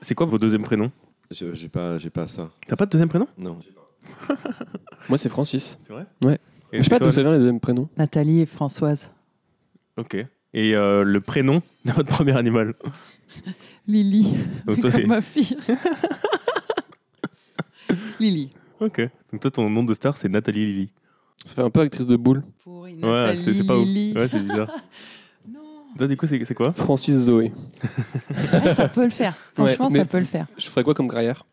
C'est quoi vos deuxièmes prénoms? Je- J'ai pas, j'ai pas ça. T'as pas de deuxième prénom? Non. Moi, c'est Francis. C'est vrai? Ouais. Et Je sais pas d'où ça vient les deuxièmes prénoms? Nathalie et Françoise. Ok. Et euh, le prénom de votre premier animal? Lily. Donc toi, comme c'est- ma fille. Lily. Ok. Donc toi, ton nom de star, c'est Nathalie Lily. Ça fait un peu actrice de boule. Pourri, Ouais, Nathalie, c'est c'est pas ouf. Lily. Ouais, c'est bizarre. Toi, du coup, c'est c'est quoi Francis Zoé. Ouais, ça peut le faire. Franchement, Ouais, mais- ça peut le faire. Je ferais quoi comme carrière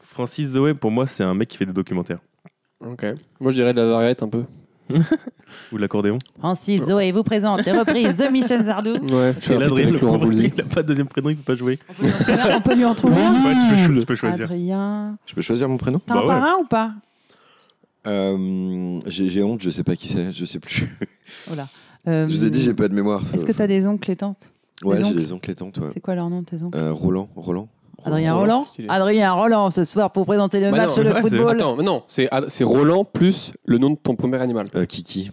Francis Zoé, pour moi, c'est un mec qui fait des documentaires. Ok. Moi, je dirais de la variette un peu. Ou de l'accordéon. Francis Zoé vous présente les reprises de Michel Sardou. Ouais, je suis un feat Adrien, le Laurent pauvre, Voulzy. il a pas de deuxième prénom, il peut pas jouer. On peut lui en trouver un- Ouais, tu peux, cho- tu peux choisir. Adrien. Je peux choisir mon prénom T'as Bah ouais. parrain ou pas? Euh, J'ai j'ai honte, je sais pas qui c'est, je sais plus. Voilà. Euh, Je vous ai dit, j'ai pas de mémoire. Est-ce que t'as des oncles et tantes? Ouais, j'ai des oncles et tantes. ouais. C'est quoi leur nom tes oncles? Euh, Roland, Roland. Adrien Roland. Adrien Roland, ce soir pour présenter le Bah match non, de ouais, football. Attends, non, c'est Roland plus le nom de ton premier animal. Euh, Kiki.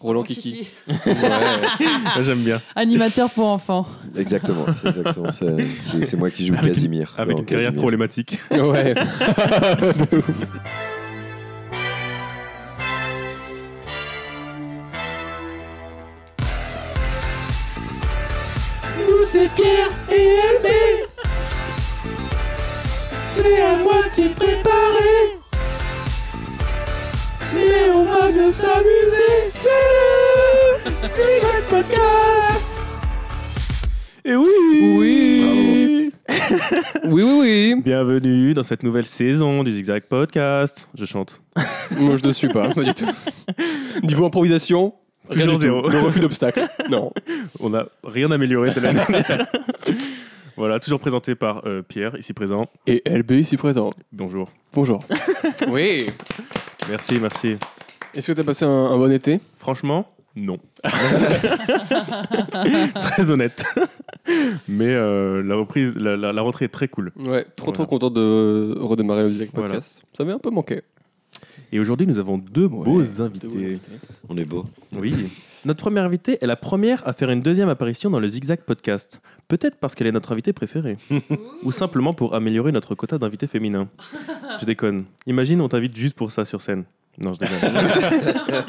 Roland Kiki. Ouais. J'aime bien. Animateur pour enfants. Exactement, c'est moi qui joue Avec Casimir. Avec une carrière problématique. ouais. c'est Pierre et Hervé C'est à moitié préparé Mais on va bien s'amuser C'est le Secret Podcast Et oui Oui. oui, oui, oui. Bienvenue dans cette nouvelle saison du Zigzag Podcast. Je chante. Moi, je ne suis pas, pas du tout. Niveau improvisation, rien Toujours du tout. zéro. Le refus d'obstacle. Non. On n'a rien amélioré de l'année dernière. voilà, toujours présenté par euh, Pierre, ici présent. Et LB ici présent. Bonjour. Bonjour. Oui. Merci, merci. Est-ce que tu as passé un, un bon été? Franchement, non. très honnête. Mais euh, la reprise, la, la- la rentrée est très cool. Ouais, trop Voilà. trop content de redémarrer le Voilà. Podcast. Ça m'avait un peu manqué. Et aujourd'hui, nous avons deux beaux invités. On est beau. Oui. Notre première invitée est la première à faire une deuxième apparition dans le Zigzag Podcast. Peut-être parce qu'elle est notre invitée préférée. Ou simplement pour améliorer notre quota d'invités féminins. Je déconne. Imagine, on t'invite juste pour ça sur scène. Non, je déconne.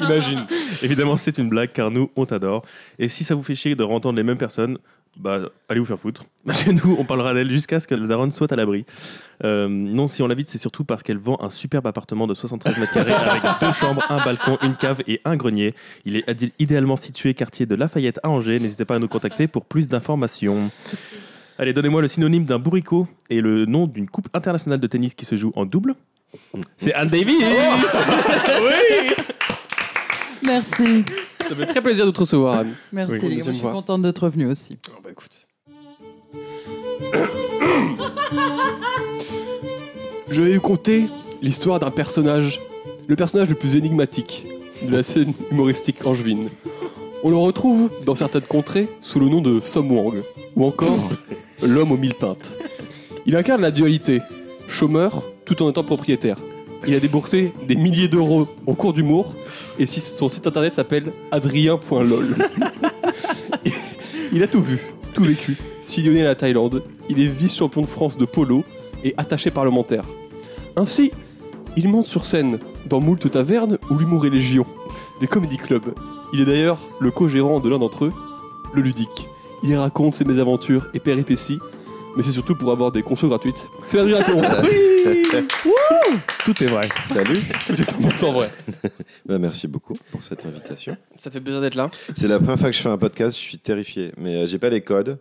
Imagine. Évidemment, c'est une blague car nous, on t'adore. Et si ça vous fait chier de entendre les mêmes personnes, bah, allez vous faire foutre. Parce que nous, on parlera d'elle jusqu'à ce que la daronne soit à l'abri. Euh, non, si on l'invite, c'est surtout parce qu'elle vend un superbe appartement de 73 mètres carrés avec deux chambres, un balcon, une cave et un grenier. Il est idéalement situé quartier de Lafayette à Angers. N'hésitez pas à nous contacter pour plus d'informations. Allez, donnez-moi le synonyme d'un bourricot et le nom d'une coupe internationale de tennis qui se joue en double. C'est Anne Davis Oui Merci. Ça fait très plaisir de te recevoir, Anne. Merci Oui. les gars. Moi, Deuxième je suis contente d'être revenu aussi. Oh, bah écoute. Je vais vous conter l'histoire d'un personnage, le personnage le plus énigmatique de la scène humoristique angevine. On le retrouve dans certaines contrées sous le nom de Som Wang, ou encore l'homme aux mille pintes. Il incarne la dualité, chômeur tout en étant propriétaire. Il a déboursé des milliers d'euros en cours d'humour, et son site internet s'appelle adrien.lol. Il a tout vu, tout vécu. Sillonné à la Thaïlande, il est vice-champion de France de polo et attaché parlementaire. Ainsi, il monte sur scène dans moult tavernes où l'humour est légion, des comédie clubs. Il est d'ailleurs le co-gérant de l'un d'entre eux, le Ludique. Il raconte ses mésaventures et péripéties, mais c'est surtout pour avoir des consos gratuites. C'est Adrien Caron. Tout est vrai. Salut. Tout est 100% vrai. Bah, merci beaucoup pour cette invitation. Ça te fait plaisir d'être là. C'est la première fois que je fais un podcast, je suis terrifié. Mais euh, j'ai pas les codes.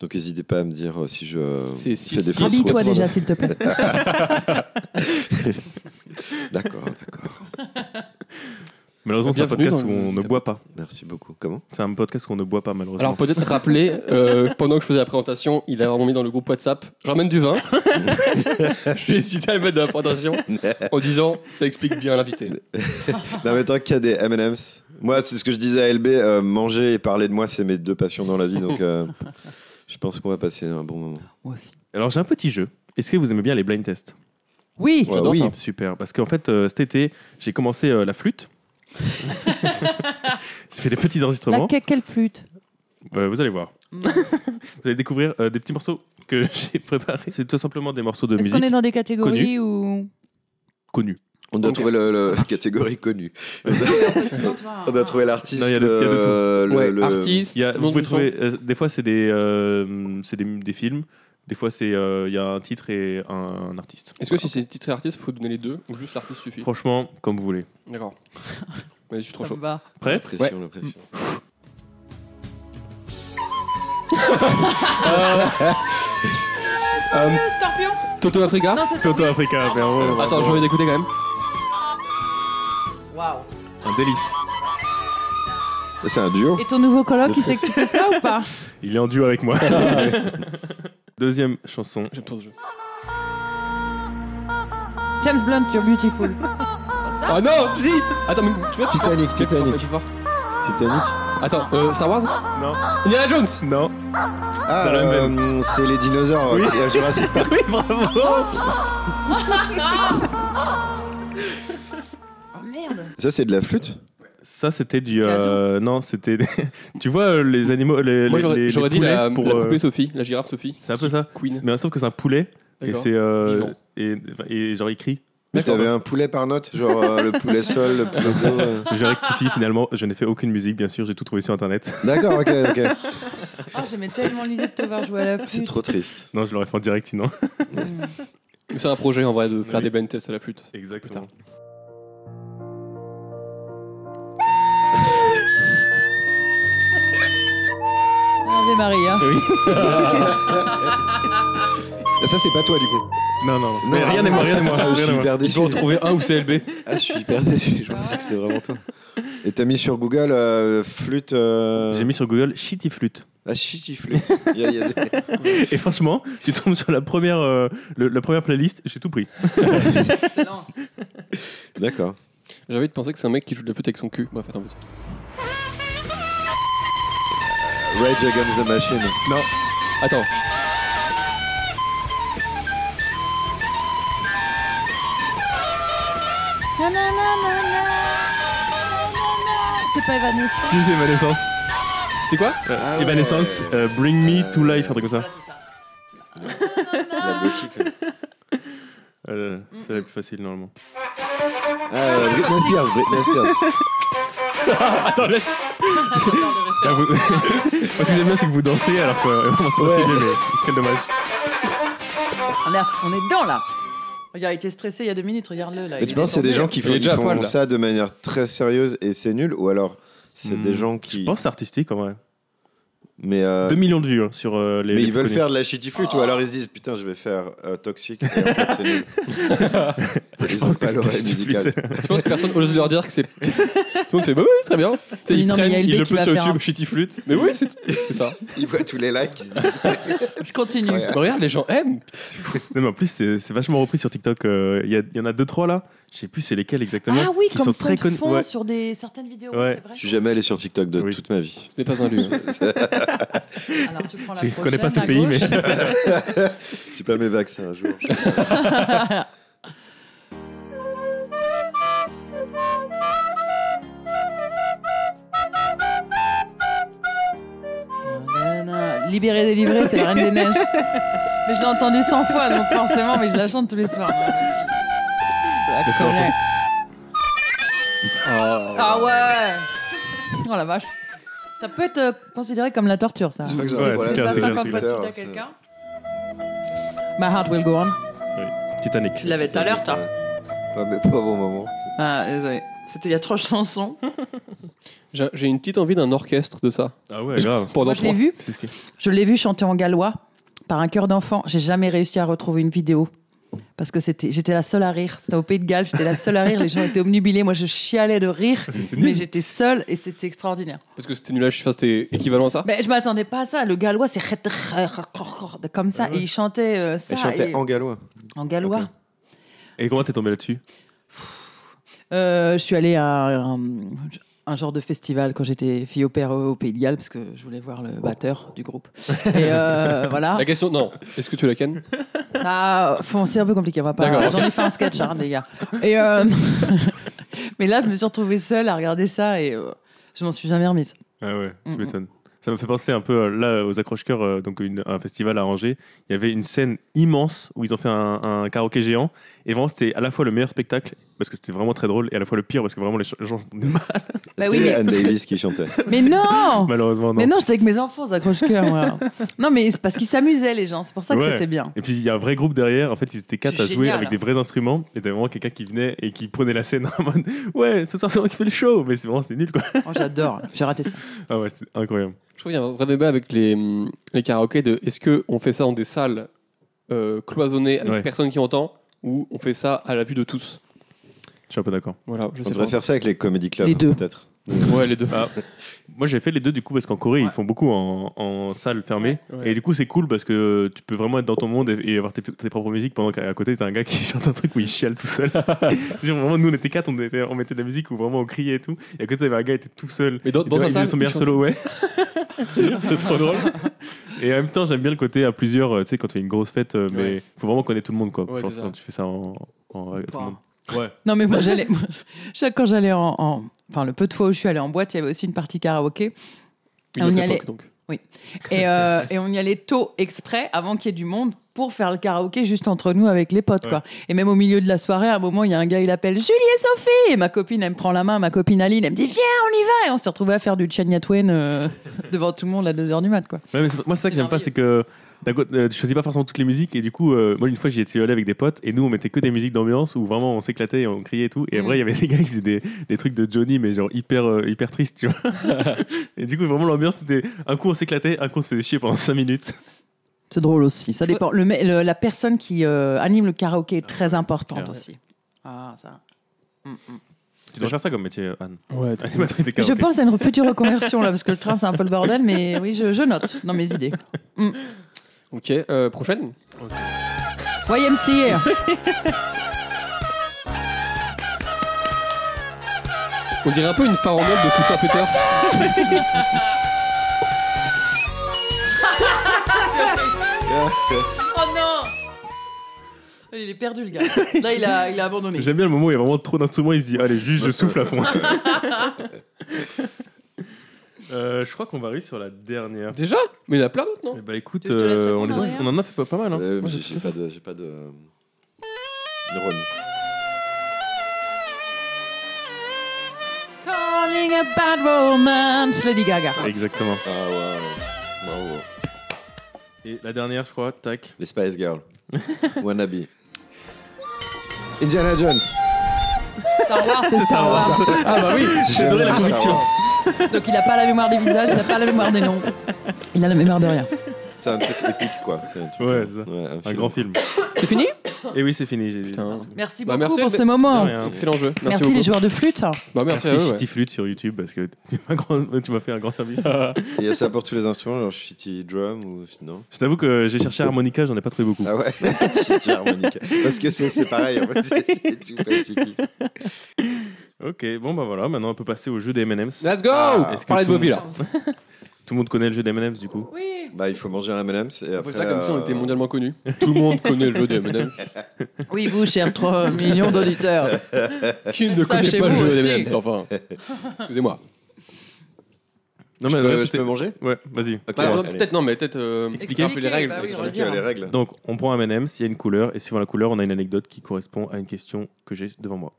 Donc n'hésitez pas à me dire euh, si je C'est fais six- des six- fausses Habille-toi routes. déjà, s'il te plaît. D'accord, d'accord. Malheureusement, c'est un podcast où on ne boit pas. Merci beaucoup. Comment? C'est un podcast qu'on ne boit pas, malheureusement. Alors peut-être rappeler, euh, pendant que je faisais la présentation, il a vraiment mis dans le groupe WhatsApp, j'emmène du vin. J'ai hésité à le mettre dans la présentation en disant, ça explique bien l'invité. Non mais tant qu'il y a des M&M's. Moi, c'est ce que je disais à LB, euh, manger et parler de moi, c'est mes deux passions dans la vie. Donc euh, je pense qu'on va passer un bon moment. Moi aussi. Alors, j'ai un petit jeu. Est-ce que vous aimez bien les blind tests? Oui. Ouais, oui. ça. Super. Parce qu'en fait, euh, cet été, j'ai commencé euh, la flûte. j'ai fait des petits La, enregistrements. que- quelle flûte Euh, vous allez voir. vous allez découvrir euh, des petits morceaux que j'ai préparé, c'est tout simplement des morceaux de Est-ce musique qu'on est dans des catégories ou. connus. On doit trouver le, le- catégorie connue. On a trouvé l'artiste. Il y a tout. le- le- Ouais, le- artiste. Il y a- nom vous pouvez trouver, euh, des fois c'est des, euh, c'est des, des films, des fois c'est euh, il y a un titre et un, un artiste. Est-ce que si c'est titre et artiste, faut donner les deux ou juste l'artiste suffit? Franchement, comme vous voulez. D'accord. Mais je suis trop Ça chaud. va. Prêt? La pression, la pression. Euh, Scorpion Toto Africa? Non, Toto Africa, bravo. Attends, j'ai envie d'écouter quand même. Waouh. Un délice. C'est un duo. Et ton nouveau coloc, il sait que tu fais ça ou pas? Il est en duo avec moi. Deuxième chanson. J'aime trop ce jeu. James Blunt, You're Beautiful. Ah non, si Attends, mais tu vois, Titanic, tu Titanic. plus fort. Titanic. Attends, euh, Star Wars? Non. Indiana Jones? Non. Ah, Dans la même euh, c'est les dinosaures. Oui. euh, Jurassic Park. Oui, bravo. Oh merde Ça, c'est de la flûte? Ça, c'était du. euh, non, c'était. tu vois, euh, les animaux. Les, Moi j'aurais les- j'aurais les dit la, poulets pour, la euh, poupée Sophie, la girafe Sophie. C'est un peu ça. Queen. Mais sauf que c'est un poulet. Et D'accord. c'est. euh, et, et genre, il crie. Mais D'accord. t'avais un poulet par note, genre euh, le poulet sol, le poulet euh. J'ai rectifié finalement. Je n'ai fait aucune musique, bien sûr. J'ai tout trouvé sur internet. D'accord, ok, ok. Oh, j'aimais tellement l'idée de te voir jouer à la flûte. C'est trop triste. Non, je l'aurais fait en direct sinon. Mais C'est un projet en vrai de faire Oui. des blind tests à la flûte. Exactement. Ave Maria. Oui. Ah, ça, c'est pas toi, du coup. Non, non, non. Mais rien n'est moi, rien n'est moi. Ah, rien je suis hyper Il déçu. faut en trouver un ou CLB. Ah, je suis hyper déçu. Je pensais que c'était vraiment toi. Et t'as mis sur Google euh, flûte. euh, J'ai mis sur Google Shitty Flute. Ah, shitty flûte. Il y a- il y a des- Et franchement, tu tombes sur la première, euh, le- la première playlist, j'ai tout pris. Excellent. D'accord. J'ai envie de penser que c'est un mec qui joue de la flûte avec son cul. Bref, attends. vas-y. Rage Against the Machine. Non, Attends. C'est pas Evanescence. si c'est Evanescence. C'est quoi? Euh, Ah ouais. Evanescence, euh, Bring Me to Life, un truc comme ça. Voilà, c'est ça. La gothique. Euh, c'est la plus facile normalement. Ah, euh, Britney Spears. Britney Spears. Attends, laisse. Ah, vous- Moi, ce que j'aime bien, c'est que vous dansez alors qu'on euh, on s'en Ouais. filmé, mais quel dommage. On est, à- on est dedans là. Regarde, il était stressé il y a deux minutes, regarde-le là. Mais il tu est penses que c'est des détendu. gens qui font, est déjà qui à font poil, là. ça de manière très sérieuse et c'est nul ou alors c'est Hmm, des gens qui. Je pense que c'est artistique en vrai. Mais, euh, 2 millions de vues hein, sur euh, les. mais les ils plus veulent connus. faire de la shitty flute ou alors ils se disent putain je vais faire euh, toxique et en fait c'est nul. Je pense ont que pas c'est l'oreille Shitty musicale. Flute. Je pense que personne ose leur dire que c'est. Tout le monde fait bah oui, très bien. Non, mais il le va sur YouTube, un- shitty flute. Mais oui, c'est c'est ça. Ils voient tous les likes. Ils se disent, Je continue. Ouais. Mais regarde, les gens aiment. Non, mais en plus, c'est c'est vachement repris sur TikTok. euh, Il y, a- il y en a deux, trois là. Je sais plus c'est lesquels exactement. Ah oui, qui comme sont son très connus. Ouais. sur des, certaines vidéos, Ouais. c'est vrai. Je suis jamais allé sur TikTok de Oui. toute ma vie. Ce n'est pas un lieu. hein. Alors tu prends la Je prochaine. connais pas ces à pays, mais. J'ai pas mes vaccins un jour. Libéré, délivré, c'est la Reine des Neiges. Mais je l'ai entendu 100 fois, donc forcément, mais je la chante tous les soirs. Connais. Ah ouais Oh la vache. Ça peut être euh, considéré comme la torture, ça. Je crois que j'ai un Ouais, c'est C'est ça, clair, avec 50 fois de Twitter, suite à c'est- quelqu'un My heart will go on. Titanic. Tu l'avais tout à l'heure, toi. Ouais, mais pas au bon moment. Ah, désolé. C'était il y a trois chansons. J'ai j'ai une petite envie d'un orchestre de ça. Ah ouais, grave. Pendant Moi, je l'ai trois. vu. C'est ce qui- Je l'ai vu chanter en gallois par un chœur d'enfant. J'ai jamais réussi à retrouver une vidéo. Parce que c'était, j'étais la seule à rire. C'était au Pays de Galles, j'étais la seule à rire. Les gens étaient obnubilés. Moi, je chialais de rire. Mais j'étais seule et c'était extraordinaire. Parce que c'était nul à chiffre, c'était équivalent à ça. Mais je m'attendais pas à ça. Le gallois, c'est comme ça. Ah. Et il chantait euh, ça. Elle chantait et- en gallois. en gallois. Et comment t'es tombé là-dessus? Euh, je suis allée à un, un genre de festival quand j'étais fille au père au Pays de Galles parce que je voulais voir le batteur du groupe. Et euh, voilà. La question, non. Est-ce que tu la kennes? Ah, c'est un peu compliqué. On va pas. J'en ai fait un sketch, hein, les gars. Et euh, mais là, je me suis retrouvée seule à regarder ça et euh, je m'en suis jamais remise. Ah ouais, tu Mm, mm. m'étonnes. Ça me fait penser un peu euh, là aux accroche-cœurs, euh, donc une- un festival à Angers. Il y avait une scène immense où ils ont fait un, un karaoké géant. Et vraiment, c'était à la fois le meilleur spectacle parce que c'était vraiment très drôle et à la fois le pire parce que vraiment les gens sont mal. Bah oui, mais, Anne Davis qui chantait. mais non Malheureusement, non. Mais non, j'étais avec mes enfants, aux accroche-cœur, moi. Non, mais c'est parce qu'ils s'amusaient, les gens. C'est pour ça que Ouais. c'était bien. Et puis il y a un vrai groupe derrière. En fait, ils étaient quatre à jouer avec des vrais instruments. Et t'avais vraiment quelqu'un qui venait et qui prenait la scène en mode Ouais, ce soir c'est moi qui fais le show. Mais c'est vraiment c'est nul quoi. Oh, J'adore. J'ai raté ça. Ah ouais, c'est incroyable. Je trouve qu'il y a un vrai débat avec les, les karaokés de est-ce qu'on fait ça dans des salles euh, cloisonnées avec Ouais. personne qui entend ou on fait ça à la vue de tous? Je suis un peu d'accord. Voilà, je On sais devrait pas. faire ça avec les comedy clubs, Les deux. peut-être. Ouais, les deux. Ah, moi j'ai fait les deux du coup parce qu'en Corée ils font beaucoup en, en salle fermée Ouais. et du coup c'est cool parce que tu peux vraiment être dans ton monde et, et avoir tes, tes propres musiques pendant qu'à côté t'as un gars qui chante un truc où il chiale tout seul. Genre, vraiment nous on était quatre on, était- on mettait de la musique où vraiment on criait et tout et à côté t'avais un gars qui était tout seul. Mais dans, dans faisait salle, son meilleur solo ouais. c'est trop drôle. Et en même temps j'aime bien le côté à plusieurs euh, tu sais quand tu fais une grosse fête euh, mais Ouais. faut vraiment connaître tout le monde quoi. Quand tu fais ça en, en avec tout le monde. Ouais. Non, mais moi, j'allais. chaque- Quand j'allais en, en- Enfin, le peu de fois où je suis allée en boîte, il y avait aussi une partie karaoké. Une on y allait. donc. Et, euh, et on y allait tôt exprès, avant qu'il y ait du monde, pour faire le karaoké juste entre nous avec les potes. Quoi. Et même au milieu de la soirée, à un moment, il y a un gars, il appelle Julie et Sophie. Et ma copine, elle me prend la main, ma copine Aline, elle me dit Viens, on y va. Et on s'est retrouvés à faire du Chania Twain euh, devant tout le monde à 2h du mat. Quoi. Ouais, mais c'est- moi, c'est ça que j'aime pas, c'est que euh, tu choisis pas forcément toutes les musiques. Et du coup, euh, moi, une fois, j'y étais allé avec des potes et nous, on mettait que des musiques d'ambiance où vraiment on s'éclatait et on criait et tout. Et Mm. après, il y avait des gars qui faisaient des, des trucs de Johnny, mais genre hyper, euh, hyper triste, tu vois. et du coup, vraiment, l'ambiance, c'était un coup on s'éclatait, un coup on se faisait chier pendant 5 minutes. C'est drôle aussi. Ça dépend. Le, le- la personne qui euh, anime le karaoké est très importante clair. aussi. Ah, ça. Mm, mm. Tu dois faire ça comme métier, Anne. Ouais, Animatrice de Je karaoké. pense à une future reconversion là, parce que le train c'est un peu le bordel, mais oui, je, je note dans mes idées. Ok, euh, prochaine. YMCA. On dirait un peu une farandole de Toussaint Peter. Oh non Il est perdu le gars. Là, il a, il a abandonné. J'aime bien le moment où il y a vraiment trop d'instruments, il se dit, allez, juste je souffle à fond. Euh, je crois qu'on va arriver sur la dernière. Déjà Mais il y en a plein d'autres, non Eh bah écoute, je te laisse euh, on, les a- on en a fait pas, pas mal. Hein. Euh, Moi, j'ai j'ai- j'ai pas de, j'ai pas de neurones. Calling a bad romance, Lady Gaga. Exactement. Ah ouais, bravo. Et la dernière, je crois, tac. Les Spice Girls. Wannabe. Indiana Jones. Star Wars, c'est Star Wars. Ah bah oui J'ai adoré la conviction. Donc il a pas la mémoire des visages, il a pas la mémoire des noms. Il a la mémoire de rien. C'est un truc épique, quoi. C'est un, truc, Ouais, ça. ouais, Un grand film. C'est fini Et oui, c'est fini. j'ai-. Merci Bah, beaucoup merci, pour mais- ce moment. De rien. Excellent jeu. Merci, les joueurs de flûte. Bah merci, Merci, à eux, ouais. Shitty Flute sur YouTube parce que tu m'as grand- tu m'as fait un grand service. Il y a ça pour tous les instruments, genre shitty drum ou sinon. Je t'avoue que j'ai cherché harmonica, j'en ai pas trouvé beaucoup. Ah ouais, shitty harmonica. Parce que c'est c'est pareil, en fait, c'est c'est tout pas shitty. Ok, bon bah voilà, maintenant on peut passer au jeu des M&M's. Let's go Ah, est-ce que Parlez de tout- Bobby là. Tout le monde connaît le jeu des M&M's du coup. Oui. Bah, il faut manger un M&M's et On après. fait ça comme si on euh, était mondialement connus. Tout le monde connaît le jeu des M&M's. Oui, vous, chers 3 millions d'auditeurs. Qui ne connaît pas le vous jeu des aussi. M&M's Enfin, excusez-moi. Non Je mais peux, je peux manger Ouais, vas-y. Ok, Bah, allez. peut-être non, mais peut-être euh, Expliquer. un peu les règles. bah oui, on va Expliquez dire. les règles. Donc on prend un M&M's, il y a une couleur et suivant la couleur, on a une anecdote qui correspond à une question que j'ai devant moi.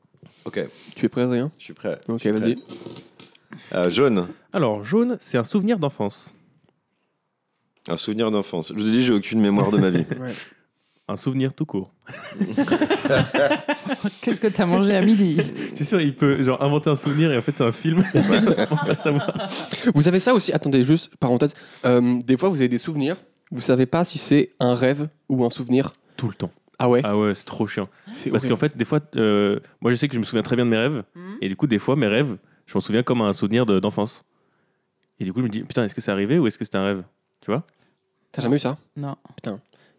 Ok, Tu es prêt, Adrien? Je suis prêt. Ok, vas-y. Euh, jaune, Alors jaune, c'est un souvenir d'enfance. un souvenir d'enfance. Je vous ai dit, j'ai aucune mémoire de ma vie. Un souvenir tout court. Qu'est-ce que t'as mangé à midi? Je suis sûr, il peut genre inventer un souvenir et en fait c'est un film. On va savoir. Vous avez ça aussi? Attendez, juste parenthèse. Euh, des fois, vous avez des souvenirs. Vous savez pas si c'est un rêve ou un souvenir? Tout le temps. Ah ouais. Ah ouais, c'est trop chiant. C'est Parce qu'en fait, des fois, euh, moi je sais que je me souviens très bien de mes rêves. Mhm. Et du coup, des fois, mes rêves, je m'en souviens comme un souvenir de- d'enfance. Et du coup, je me dis, putain, est-ce que c'est arrivé ou est-ce que c'était un rêve? Tu vois? T'as jamais eu ça? Non.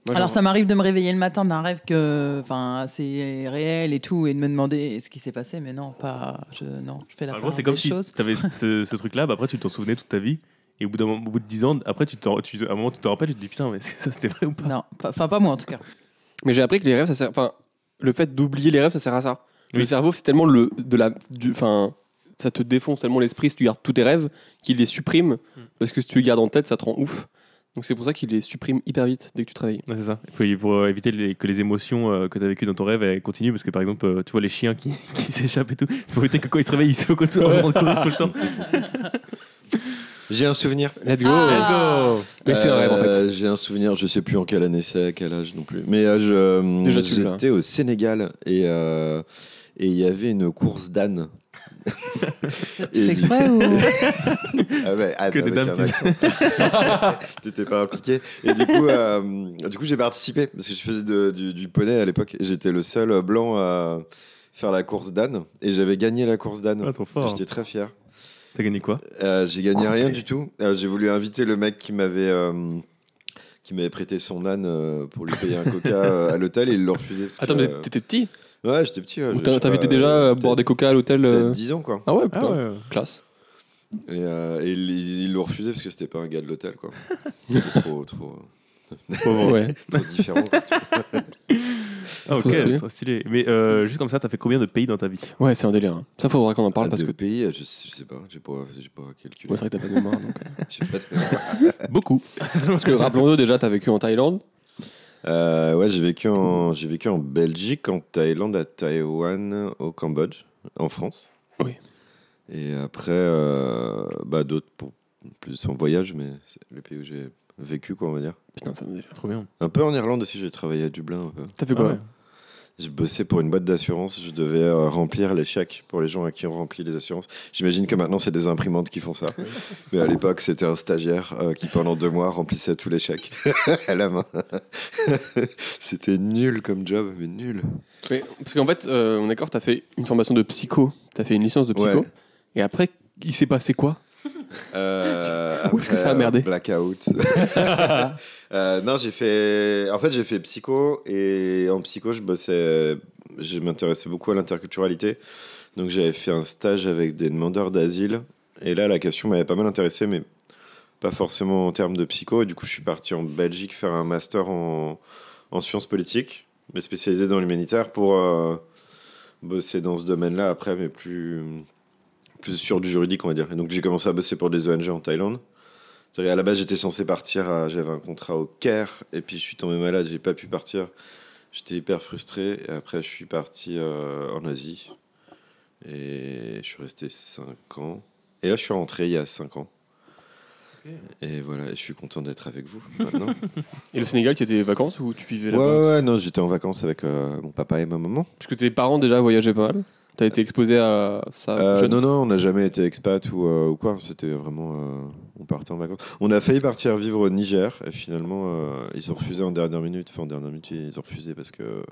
Moi, Alors genre- ça m'arrive de me réveiller le matin d'un rêve que, enfin, c'est réel et tout, et de me demander ce qui s'est passé, mais non, pas, je, non, je fais la En part c'est des comme si choses. tu avais ce, ce truc-là, bah, après tu t'en souvenais toute ta vie. Et au bout, d'un moment- au bout de 10 ans, après, tu t'en- tu- à un moment, tu te rappelles, tu te dis, putain, mais est-ce que ça c'était vrai ou pas? Non, pas- enfin pas moi en tout cas. Mais j'ai appris que les rêves, ça sert. Enfin, le fait d'oublier les rêves, ça sert à ça. Le cerveau, c'est tellement le de la, enfin, ça te défonce tellement l'esprit si tu gardes tous tes rêves qu'il les supprime. Parce que si tu les gardes en tête, ça te rend ouf. Donc c'est pour ça qu'il les supprime hyper vite dès que tu travailles. C'est ça. Faut, pour éviter les- que les émotions euh, que tu as vécues dans ton rêve elles continuent. Parce que par exemple, euh, tu vois les chiens qui, qui s'échappent et tout. C'est pour éviter que quand ils se réveillent, ils se courir tout le temps. J'ai un souvenir. Let's go Ah. Mais c'est un rêve en fait. Euh, J'ai un souvenir, je sais plus en quelle année c'est, à quel âge non plus. Mais euh, je, Déjà, tu l'as. j'étais au Sénégal et euh, et il y avait une course d'âne. Tu fais exprès ou? Ah ouais, âne Que des avec dames un qui- accent. T'étais pas impliqué. Et du coup, euh, du coup, j'ai participé parce que je faisais de- du, du poney à l'époque. J'étais le seul blanc à faire la course d'âne et j'avais gagné la course d'âne. Ah, trop fort. J'étais très fier. T'as gagné quoi? Euh, j'ai gagné rien du tout. Euh, j'ai voulu inviter le mec qui m'avait euh, qui m'avait prêté son âne euh, pour lui payer un coca à l'hôtel et il l'a refusé. parce Attends, que, mais t'étais petit? Ouais, j'étais petit. ouais, t'as- pas, déjà à boire des coca à l'hôtel euh, peut-être 10 ans quoi. Ah ouais, Ah ouais. Classe. Et, euh, et ils l'ont refusé parce que c'était pas un gars de l'hôtel quoi. C'était trop trop Pauvre. Ouais. trop différent. quoi. Ah, ok, trop stylé. trop stylé. Mais euh, juste comme ça, t'as fait combien de pays dans ta vie? Ouais, c'est un délire. hein. Ça, faudra qu'on en parle Ah, parce que. pays, je, sais- je sais pas, j'ai pas, j'ai pas calculé. Ouais, c'est vrai que t'as pas de mémoire. donc, euh. J'ai pas de- Beaucoup. Parce que rappelons-le, déjà, t'as vécu en Thaïlande. Euh, ouais, j'ai vécu en, j'ai vécu en Belgique, en Thaïlande, à Taïwan, au Cambodge, en France. Oui. Et après, euh, bah, d'autres pour plus en voyage, mais c'est les pays où j'ai vécu, quoi, on va dire. Putain, c'est un délire. Trop bien. Un peu en Irlande aussi, j'ai travaillé à Dublin. Un peu. T'as fait quoi Ah ouais. J'ai bossé pour une boîte d'assurance, je devais euh, remplir les chèques pour les gens à qui on remplit les assurances. J'imagine que maintenant c'est des imprimantes qui font ça. Mais à l'époque c'était un stagiaire euh, qui pendant deux mois remplissait tous les chèques à la main. c'était nul comme job, mais nul. Mais, Parce qu'en fait, euh, on est d'accord, t'as fait une formation de psycho. T'as fait une licence de psycho. Ouais. Et après, il s'est passé quoi? Euh, Où est-ce que ça a merdé Blackout. Euh, non, j'ai fait. En fait, j'ai fait psycho et en psycho, je bossais. Je m'intéressais beaucoup à l'interculturalité. Donc, j'avais fait un stage avec des demandeurs d'asile. Et là, la question m'avait pas mal intéressé, mais pas forcément en termes de psycho. Et du coup, je suis parti en Belgique faire un master en, en sciences politiques, mais spécialisé dans l'humanitaire pour euh, bosser dans ce domaine-là après, mais plus plus sur du juridique, on va dire. Et donc j'ai commencé à bosser pour des ONG en Thaïlande. C'est-à-dire, à la base, j'étais censé partir, à- j'avais un contrat au Caire, et puis je suis tombé malade, j'ai pas pu partir. J'étais hyper frustré, et après, je suis parti euh, en Asie, et je suis resté 5 ans. Et là, je suis rentré il y a 5 ans. Et voilà, et je suis content d'être avec vous maintenant. Et le Sénégal, tu étais vacances ou tu vivais là-bas ouais, ouais, non, j'étais en vacances avec euh, mon papa et ma maman. Parce que tes parents déjà voyageaient pas mal. T'as été exposé à ça Euh, jeune non, non, on n'a jamais été expat ou, euh, ou quoi. C'était vraiment. euh, on partait en vacances. On a failli partir vivre au Niger et finalement, euh, ils ont refusé en dernière minute. Enfin, en dernière minute, ils ont refusé parce que.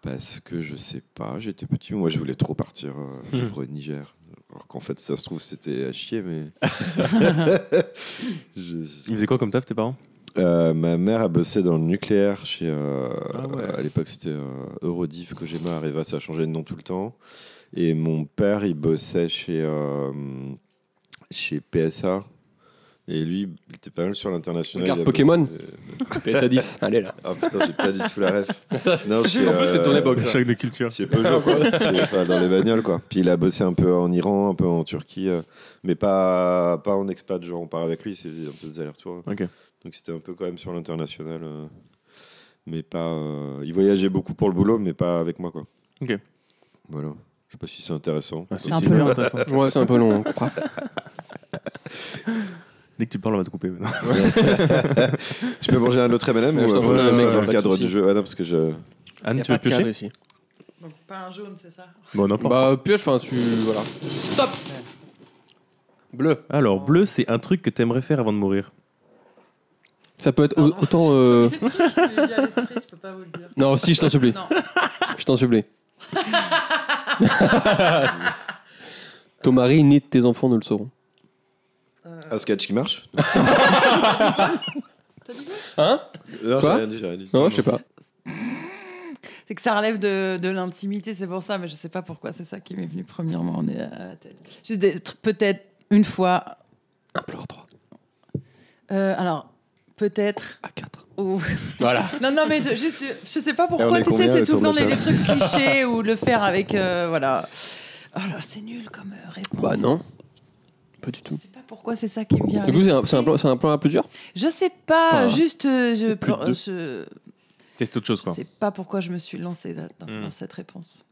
Parce que je sais pas, j'étais petit. Moi, je voulais trop partir euh, vivre au Niger. Alors qu'en fait, ça se trouve, c'était à chier, mais. Je- Ils faisaient quoi comme taf, tes parents? Euh, ma mère a bossé dans le nucléaire chez. euh, Ah ouais. À l'époque, c'était euh, Eurodiv, Cogema, Areva, ça a changé de nom tout le temps. Et mon père, il bossait chez, euh, chez PSA. Et lui, il était pas mal sur l'international. Regarde Pokémon. bossé- PSA 10. Allez là. Ah putain, j'ai pas du tout la ref. Non, chez, En plus, c'est ton époque. Choc de culture. chez Peugeot, quoi. Chez- enfin, dans les bagnoles, quoi. Puis il a bossé un peu en Iran, un peu en Turquie, euh, mais pas, pas en expat, genre on part avec lui, c'est un peu des allers-retours. Ok. Donc c'était un peu quand même sur l'international. euh, mais pas. euh, il voyageait beaucoup pour le boulot, mais pas avec moi, quoi. Ok. Voilà. Je sais pas si c'est intéressant. Ah, C'est un peu long. intéressant. Ouais, c'est un peu long. on. Dès que tu parles, on va te couper. maintenant. Je peux manger un autre M&M Ouais, ou je euh, t'en mec, y a dans le de cadre souci. du jeu? Ouais, non, parce que je. Anne, a tu veux pas de cadre piocher ici. Donc pas un jaune, c'est ça? Bon, n'importe. Bah, pioche, enfin, tu. Voilà. Stop Bleu. Alors, bleu, c'est un truc que t'aimerais faire avant de mourir. Ça peut être Pardon. autant. euh, Je l'ai à l'esprit, je peux pas vous le dire. Non, si, je t'en supplie. Non. Je t'en supplie. Ton mari ni tes enfants ne le sauront. Un sketch qui marche? Hein? Non, j'ai Quoi? rien dit, j'ai rien dit. Non, je sais pas. C'est que ça relève de, de l'intimité, c'est pour ça, mais je sais pas pourquoi c'est ça qui m'est venu premièrement en- à la tête. Juste d'être peut-être une fois. Implore 3. euh, alors, peut-être. à 4. ou- Voilà. Non, non, mais de- juste, je sais pas pourquoi, tu sais, c'est souvent les, les trucs clichés ou le faire avec. euh, voilà. Oh là, c'est nul comme euh, réponse. Bah non. Pas du Je tout. sais pas pourquoi c'est ça qui me vient. Du coup, c'est un, un plan, c'est un plan à plusieurs Je sais pas, Enfin, juste euh, je, plus de deux. je Teste autre chose, quoi. sais pas pourquoi je me suis lancée dans, Hmm. dans cette réponse.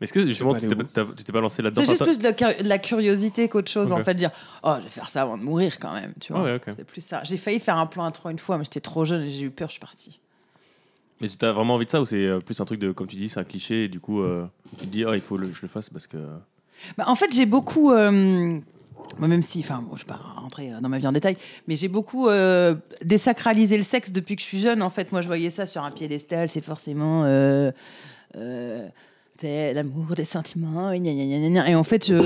Est-ce que justement, tu t'es pas- t'es lancé là-dedans? C'est juste plus de la, cur- de la curiosité qu'autre chose Ok. en fait, dire oh je vais faire ça avant de mourir quand même, tu vois. Ah ouais, ok. C'est plus ça. J'ai failli faire un plan intro une fois, mais j'étais trop jeune et j'ai eu peur, je suis partie. Mais tu as vraiment envie de ça ou c'est euh, plus un truc de, comme tu dis, c'est un cliché et du coup, euh, tu te dis, oh, il faut que je le fasse parce que. Bah, en fait, j'ai beaucoup. euh, moi, même si, enfin, bon, je ne vais pas rentrer euh, dans ma vie en détail, mais j'ai beaucoup euh, désacralisé le sexe depuis que je suis jeune. En fait, moi, je voyais ça sur un piédestal, c'est forcément. euh, euh, c'est l'amour, des sentiments, gna, gna, gna, gna, gna. et en fait, je,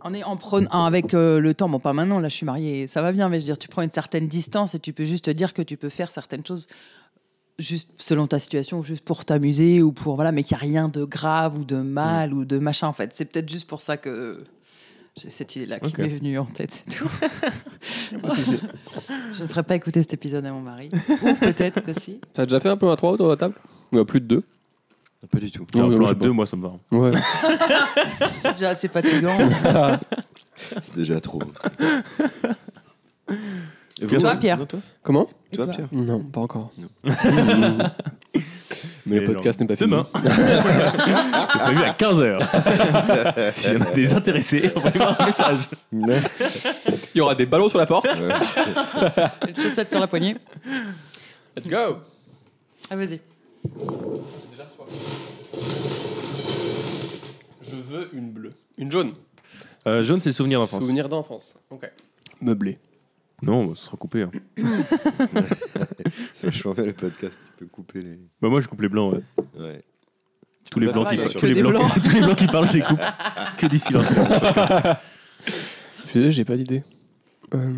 en, est- en prenant avec euh, le temps, bon pas maintenant, là je suis mariée, ça va bien, mais je veux dire, tu prends une certaine distance et tu peux juste te dire que tu peux faire certaines choses juste selon ta situation, juste pour t'amuser ou pour voilà, mais qu'il n'y a rien de grave ou de mal ou de machin en fait. C'est peut-être juste pour ça que j'ai cette idée-là qui m'est venue en tête, c'est tout. Je ne ferai pas écouter cet épisode à mon mari. Ou peut-être que si. T'as déjà fait un plan à trois autour de la table? Ou à plus de deux? Pas du tout. Un Non, plan je deux, moi, ça me va. Ouais. Déjà assez fatigant. C'est déjà trop. Et Toi, Pierre Non, toi Comment Toi, Pierre Non, pas encore. Non. Mais le podcast n'est pas fini. Demain. C'est prévu à 15h. S'il y en a des intéressés, envoyez-moi un message. Il y aura des ballons sur la porte. Une chaussette sur la poignée. Let's go Ah, vas-y. Veux une bleue. Une jaune. Euh, jaune, c'est souvenir d'enfance. Souvenir d'enfance. Ok. Meublé. Non, bah, ce sera coupé. hein. C'est vachement bien le podcast. Tu peux couper les. Bah, moi, je coupe les blancs. ouais. Ouais. Tous les blancs, qui, que tous, les des blancs, blancs. tous les blancs qui parlent, je les coupe. Que des silences. Je suis désolé, j'ai pas d'idée. Euh,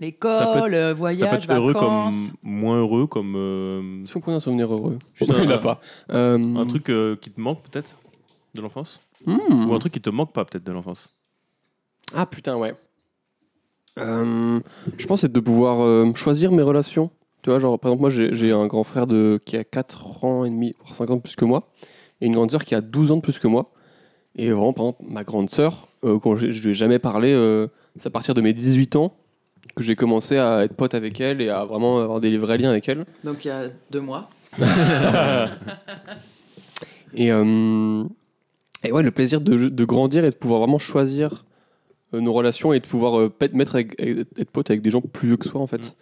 L'école, euh, Ça peut voyage, être heureux vacances. comme moins heureux, comme euh, si on prenait un souvenir heureux? Juste il pas. Euh, un truc euh, qui te manque peut-être de l'enfance? Hmm. Ou un truc qui te manque pas peut-être de l'enfance Ah putain, ouais. Euh, je pense que c'est de pouvoir euh, choisir mes relations. Tu vois, genre, par exemple, moi, j'ai j'ai un grand frère de, qui a 4 ans et demi, voire 5 ans de plus que moi, et une grande sœur qui a 12 ans de plus que moi. Et vraiment, par exemple, ma grande sœur, euh, quand je, je lui ai jamais parlé, euh, c'est à partir de mes 18 ans que j'ai commencé à être pote avec elle et à vraiment avoir des vrais liens avec elle. Donc il y a deux mois. Et, euh, et ouais, le plaisir de, de grandir et de pouvoir vraiment choisir euh, nos relations et de pouvoir euh, peut-être mettre avec- être être pote avec des gens plus vieux que soi en fait. Mm. Ça,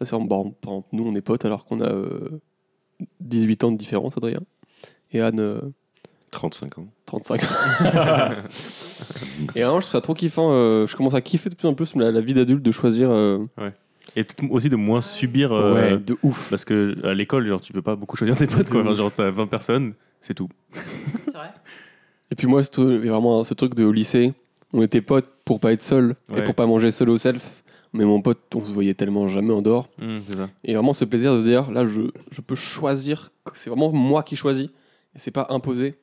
c'est vraiment- bon, par exemple, nous on est potes alors qu'on a euh, 18 ans de différence, Adrien. Et Anne, euh, 35 ans. 35 ans. et vraiment, je trouve ça trop kiffant. euh, je commence à kiffer de plus en plus la, la vie d'adulte, de choisir. euh, Et peut-être aussi de moins subir. euh, ouais, de ouf. Parce que à l'école, genre, tu peux pas beaucoup choisir tes potes. Quoi. Genre, t'as 20 personnes, c'est tout. C'est vrai? Et puis moi, il y a vraiment ce truc de au lycée, on était potes pour pas être seul et pour pas manger seul au self. Mais mon pote, on se voyait tellement jamais en dehors. Ça. Et vraiment ce plaisir de se dire, là, je, je peux choisir, c'est vraiment moi qui choisis, et c'est pas imposé.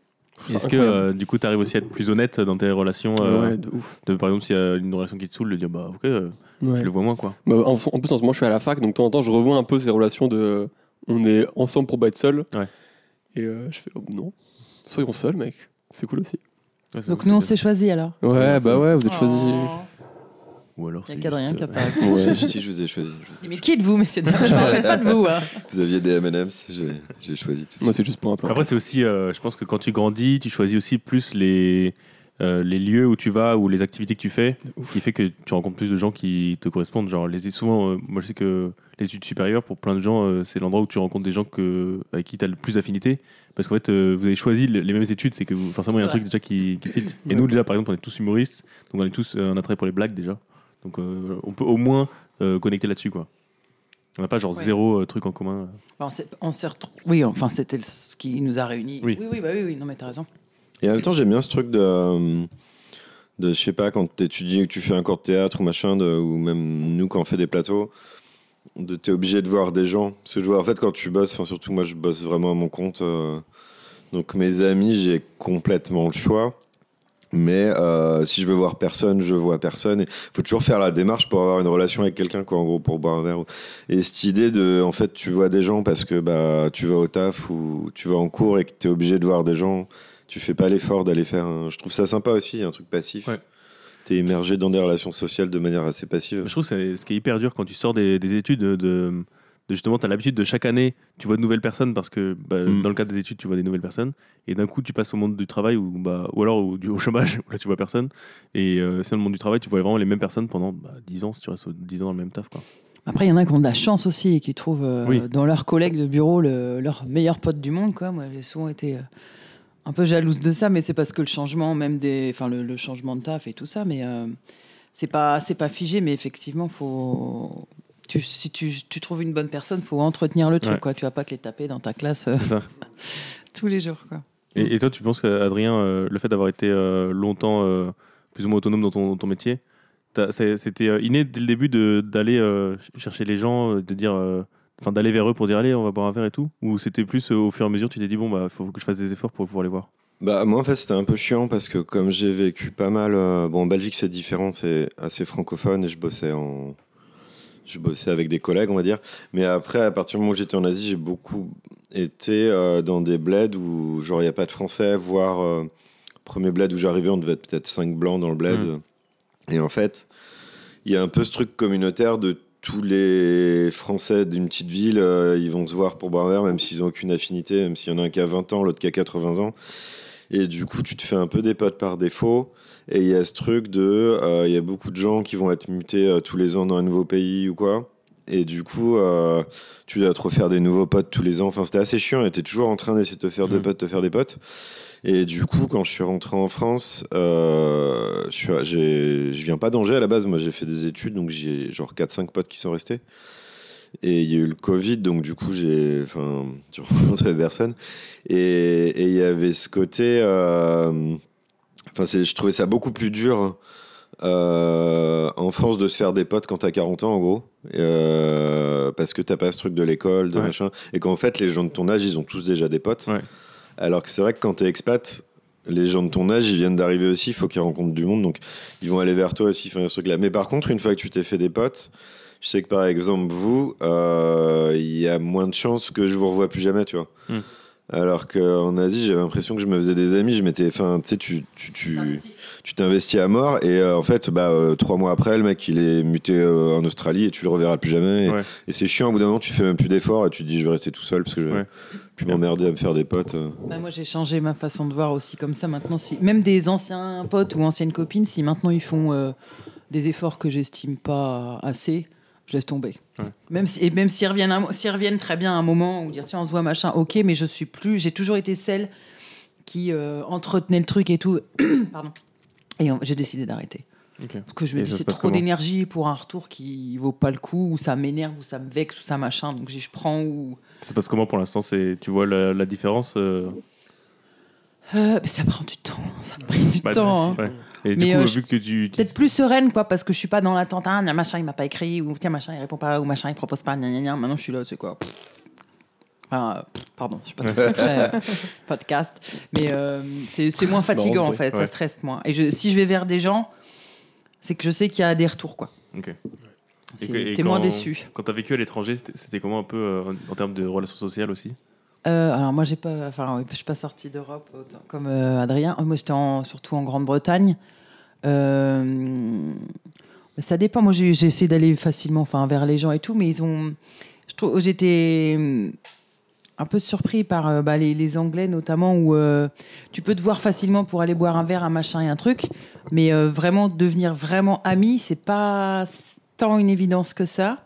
Est-ce que euh, du coup, tu arrives aussi à être plus honnête dans tes relations euh, Ouais, de ouf. de, Par exemple, s'il y a une relation qui te saoule, de dire bah ok, euh, Ouais. je le vois moins quoi. Bah, en, en plus, en ce moment, je suis à la fac, donc de temps en temps, je revois un peu ces relations de. On est ensemble pour pas être seul. Ouais. Et je fais, oh, non, soyons seuls, mec. C'est cool aussi. Ouais, Donc nous, on s'est choisis alors. Ouais, bah ouais, vous êtes choisis. Oh. Ou alors Il y c'est a qu'Adrien qui a pas. Ouais. Si, si, je vous ai choisi. je vous ai Mais qui êtes-vous, messieurs dames Je me rappelle pas de vous. hein. Vous aviez des M&M's, j'ai j'ai choisi tout Moi, c'est juste pour un plan. Après, c'est aussi, euh, je pense que quand tu grandis, tu choisis aussi plus les, euh, les lieux où tu vas ou les activités que tu fais, ce qui fait que tu rencontres plus de gens qui te correspondent. Genre, les, souvent, euh, moi je sais que les études supérieures, pour plein de gens, euh, c'est l'endroit où tu rencontres des gens que, avec qui tu as le plus d'affinité. Parce qu'en fait, euh, vous avez choisi le- les mêmes études, c'est que vous- forcément, il y a un truc déjà qui, qui tilt. Et nous, déjà, par exemple, on est tous humoristes, donc on est tous un attrait pour les blagues déjà. Donc euh, on peut au moins euh, connecter là-dessus, quoi. On n'a pas genre Ouais. zéro euh, truc en commun. On s'est- on s'est Oui, enfin, c'était le- ce qui nous a réunis. Oui. oui, oui, bah oui, oui. Non, mais t'as raison. Et en même temps, j'aime bien ce truc de, euh, de je sais pas, quand tu étudies, que tu fais un cours de théâtre ou machin, ou même nous quand on fait des plateaux, de t'es obligé de voir des gens. Parce que je vois, en fait, quand tu bosses, enfin surtout moi, je bosse vraiment à mon compte. euh, donc mes amis, j'ai complètement le choix. Mais euh, si je veux voir personne, je vois personne. Il faut toujours faire la démarche pour avoir une relation avec quelqu'un, quoi, en gros, pour boire un verre. Et cette idée de, en fait, tu vois des gens parce que bah, tu vas au taf ou tu vas en cours et que tu es obligé de voir des gens tu fais pas l'effort d'aller faire. un- Je trouve ça sympa aussi, un truc passif. Ouais. T'es immergé dans des relations sociales de manière assez passive. Je trouve que c'est- ce qui est hyper dur quand tu sors des, des études de, justement, tu as l'habitude de chaque année, tu vois de nouvelles personnes parce que bah, Mm. dans le cadre des études, tu vois des nouvelles personnes. Et d'un coup, tu passes au monde du travail ou, bah, ou alors au, chômage où là, tu vois personne. Et euh, c'est dans le monde du travail, tu vois vraiment les mêmes personnes pendant bah, 10 ans si tu restes 10 ans dans le même taf. Quoi. Après, il y en a qui ont de la chance aussi et qui trouvent euh, Oui. dans leurs collègues de bureau le- leur meilleur pote du monde. Quoi. Moi, j'ai souvent été euh, un peu jalouse de ça, mais c'est parce que le changement, même des, enfin le, le changement de taf et tout ça, mais euh, c'est pas, c'est pas figé. Mais effectivement, faut, tu, si tu, tu trouves une bonne personne, faut entretenir le truc. Ouais. Quoi. Tu vas pas te les taper dans ta classe euh, tous les jours. Quoi. Et, et toi, tu penses qu'Adrien, euh, le fait d'avoir été longtemps plus ou moins autonome dans ton, ton métier, c'était inné dès le début d'aller ch- chercher les gens, de dire, enfin d'aller vers eux pour dire allez, on va boire un verre et tout Ou c'était plus euh, au fur et à mesure, tu t'es dit bon bah faut que je fasse des efforts pour pouvoir les voir. Bah moi en fait c'était un peu chiant parce que comme j'ai vécu pas mal euh, bon en Belgique c'est différent c'est assez francophone et je bossais en je bossais avec des collègues on va dire mais après à partir du moment où j'étais en Asie j'ai beaucoup été euh, dans des bleds où genre il y a pas de français voire euh, premier bled où j'arrivais on devait être peut-être 5 blancs dans le bled Mm. et en fait il y a un peu ce truc communautaire de tous les Français d'une petite ville, euh, ils vont se voir pour boire un verre, même s'ils n'ont aucune affinité, même s'il y en a un qui a 20 ans, l'autre qui a 80 ans. Et du coup, tu te fais un peu des potes par défaut. Et il y a ce truc de. euh, Il y a beaucoup de gens qui vont être mutés euh, tous les ans dans un nouveau pays ou quoi. Et du coup, tu dois te refaire des nouveaux potes tous les ans. Enfin, c'était assez chiant. Et t'es toujours en train d'essayer de te faire des Mhm. potes, te faire des potes. Et du coup, quand je suis rentré en France, euh, je, suis, je viens pas d'Angers à la base. Moi, j'ai fait des études, donc j'ai genre 4-5 potes qui sont restés. Et il y a eu le Covid, donc du coup, j'ai, enfin, j'ai rencontré personne. Et il y avait ce côté, euh, enfin, je trouvais ça beaucoup plus dur euh, en France de se faire des potes quand t'as 40 ans, en gros, Euh, parce que t'as pas ce truc de l'école, de Ouais. machin, et qu'en fait, les gens de ton âge, ils ont tous déjà des potes. Ouais. Alors que c'est vrai que quand t'es expat, les gens de ton âge, ils viennent d'arriver aussi, il faut qu'ils rencontrent du monde, donc ils vont aller vers toi aussi, faire ce truc-là. Mais par contre, une fois que tu t'es fait des potes, je sais que par exemple, vous, euh, il y a moins de chances que je vous revoie plus jamais, tu vois. Hmm. Alors qu'en Asie, j'avais l'impression que je me faisais des amis, je m'étais, enfin, tu sais, tu, tu, tu, tu t'investis à mort, et euh, en fait, bah, euh, trois mois après, le mec, il est muté euh, en Australie, et tu le reverras plus jamais. Et, Ouais. et c'est chiant, au bout d'un moment, tu fais même plus d'efforts, et tu te dis, je vais rester tout seul, parce que je vais Ouais. plus m'emmerder à me faire des potes. Bah, moi, j'ai changé ma façon de voir aussi comme ça. Maintenant, si même des anciens potes ou anciennes copines, si maintenant ils font euh, des efforts que j'estime pas assez, je laisse tomber. Ouais. Même si, et même s'ils reviennent, un- s'ils reviennent très bien à un moment ou dire tiens on se voit machin, ok, mais je suis plus, j'ai toujours été celle qui euh, entretenait le truc et tout. Pardon. Et j'ai décidé d'arrêter. Parce que je me Et dis c'est trop d'énergie pour un retour qui vaut pas le coup, ou ça m'énerve, ou ça me vexe, ou ça machin. Donc je prends ou Ça se passe comment pour l'instant? C'est tu vois la, la différence euh, Euh, mais ça prend du temps, ça me prend du bah, temps. hein. ouais. Et du Mais, coup, euh, vu que tu, tu- Peut-être plus sereine, quoi, parce que je suis pas dans l'attente. Ah, machin, il m'a pas écrit, ou tiens, machin, il répond pas, ou machin, il propose pas, gna, gna, gna. Maintenant, je suis là, c'est quoi Pff. Enfin, pff, pardon, je sais pas si c'est très euh, podcast, mais euh, c'est moins fatigant en fait, Ouais. ça stresse moins. Et je, si je vais vers des gens, c'est que je sais qu'il y a des retours, quoi. Ok. T'es moins déçu. quand t'as vécu à l'étranger, c'était- comment un peu euh, en termes de relations sociales aussi? Euh, alors moi j'ai pas, enfin je suis pas sortie d'Europe comme euh, Adrien. Moi j'étais surtout en Grande-Bretagne. Euh, ça dépend. Moi j'ai essayé d'aller facilement, enfin vers les gens et tout, mais ils ont, je trouve, j'étais hum, un peu surpris par euh, bah, les, Anglais notamment où euh, tu peux te voir facilement pour aller boire un verre, un machin et un truc, mais euh, vraiment devenir vraiment ami, c'est pas tant une évidence que ça.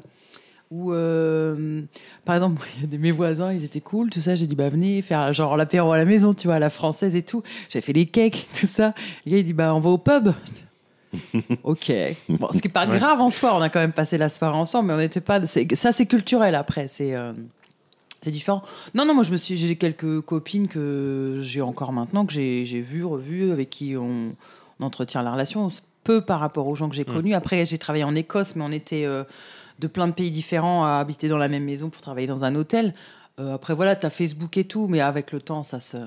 Ou euh, par exemple, il y a des, mes voisins, ils étaient cool, tout ça. J'ai dit, bah venez faire genre l'apéro à la maison, tu vois, à la française et tout. J'ai fait les cakes, tout ça. Le gars, il dit, bah on va au pub. ok. Bon, ce qui n'est pas Ouais. grave en soi, on a quand même passé la soirée ensemble, mais on n'était pas. Ça, c'est culturel après. C'est. euh, c'est différent. Non, non, moi je me suis, j'ai quelques copines que j'ai encore maintenant, que j'ai j'ai vues, revues, avec qui on, on entretient la relation, peu par rapport aux gens que j'ai connus. Après, j'ai travaillé en Écosse, mais on était euh, de plein de pays différents à habiter dans la même maison pour travailler dans un hôtel. Euh, après, voilà, tu as Facebook et tout, mais avec le temps, ça se.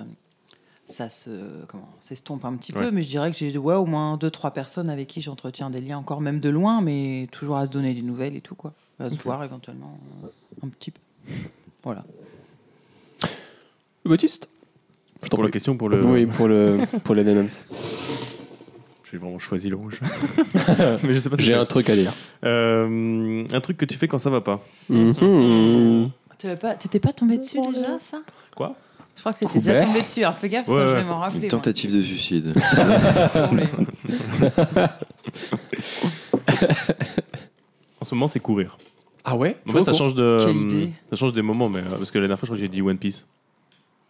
Ça se comment s'estompe un petit Ouais. peu, mais je dirais que j'ai ouais, au moins deux trois personnes avec qui j'entretiens des liens encore même de loin, mais toujours à se donner des nouvelles et tout quoi, à se voir éventuellement un petit peu. Voilà. Baptiste? Je Pour la question, pour le. Oui, pour le pour les. J'ai vraiment choisi le rouge. Mais je sais pas. si J'ai un truc à dire. Euh, un truc que tu fais quand ça va pas. Mhm. Pas- T'étais pas tombé dessus déjà, ça? Quoi? Je crois que t'étais déjà tombé dessus. Alors fais gaffe, parce Ouais, que je vais m'en rappeler. Une moi. tentative de suicide. En ce moment, c'est courir. Ah ouais? En fait, ça change de. Quelle idée. Ça change des moments, mais euh, parce que la dernière fois, je crois que j'ai dit One Piece.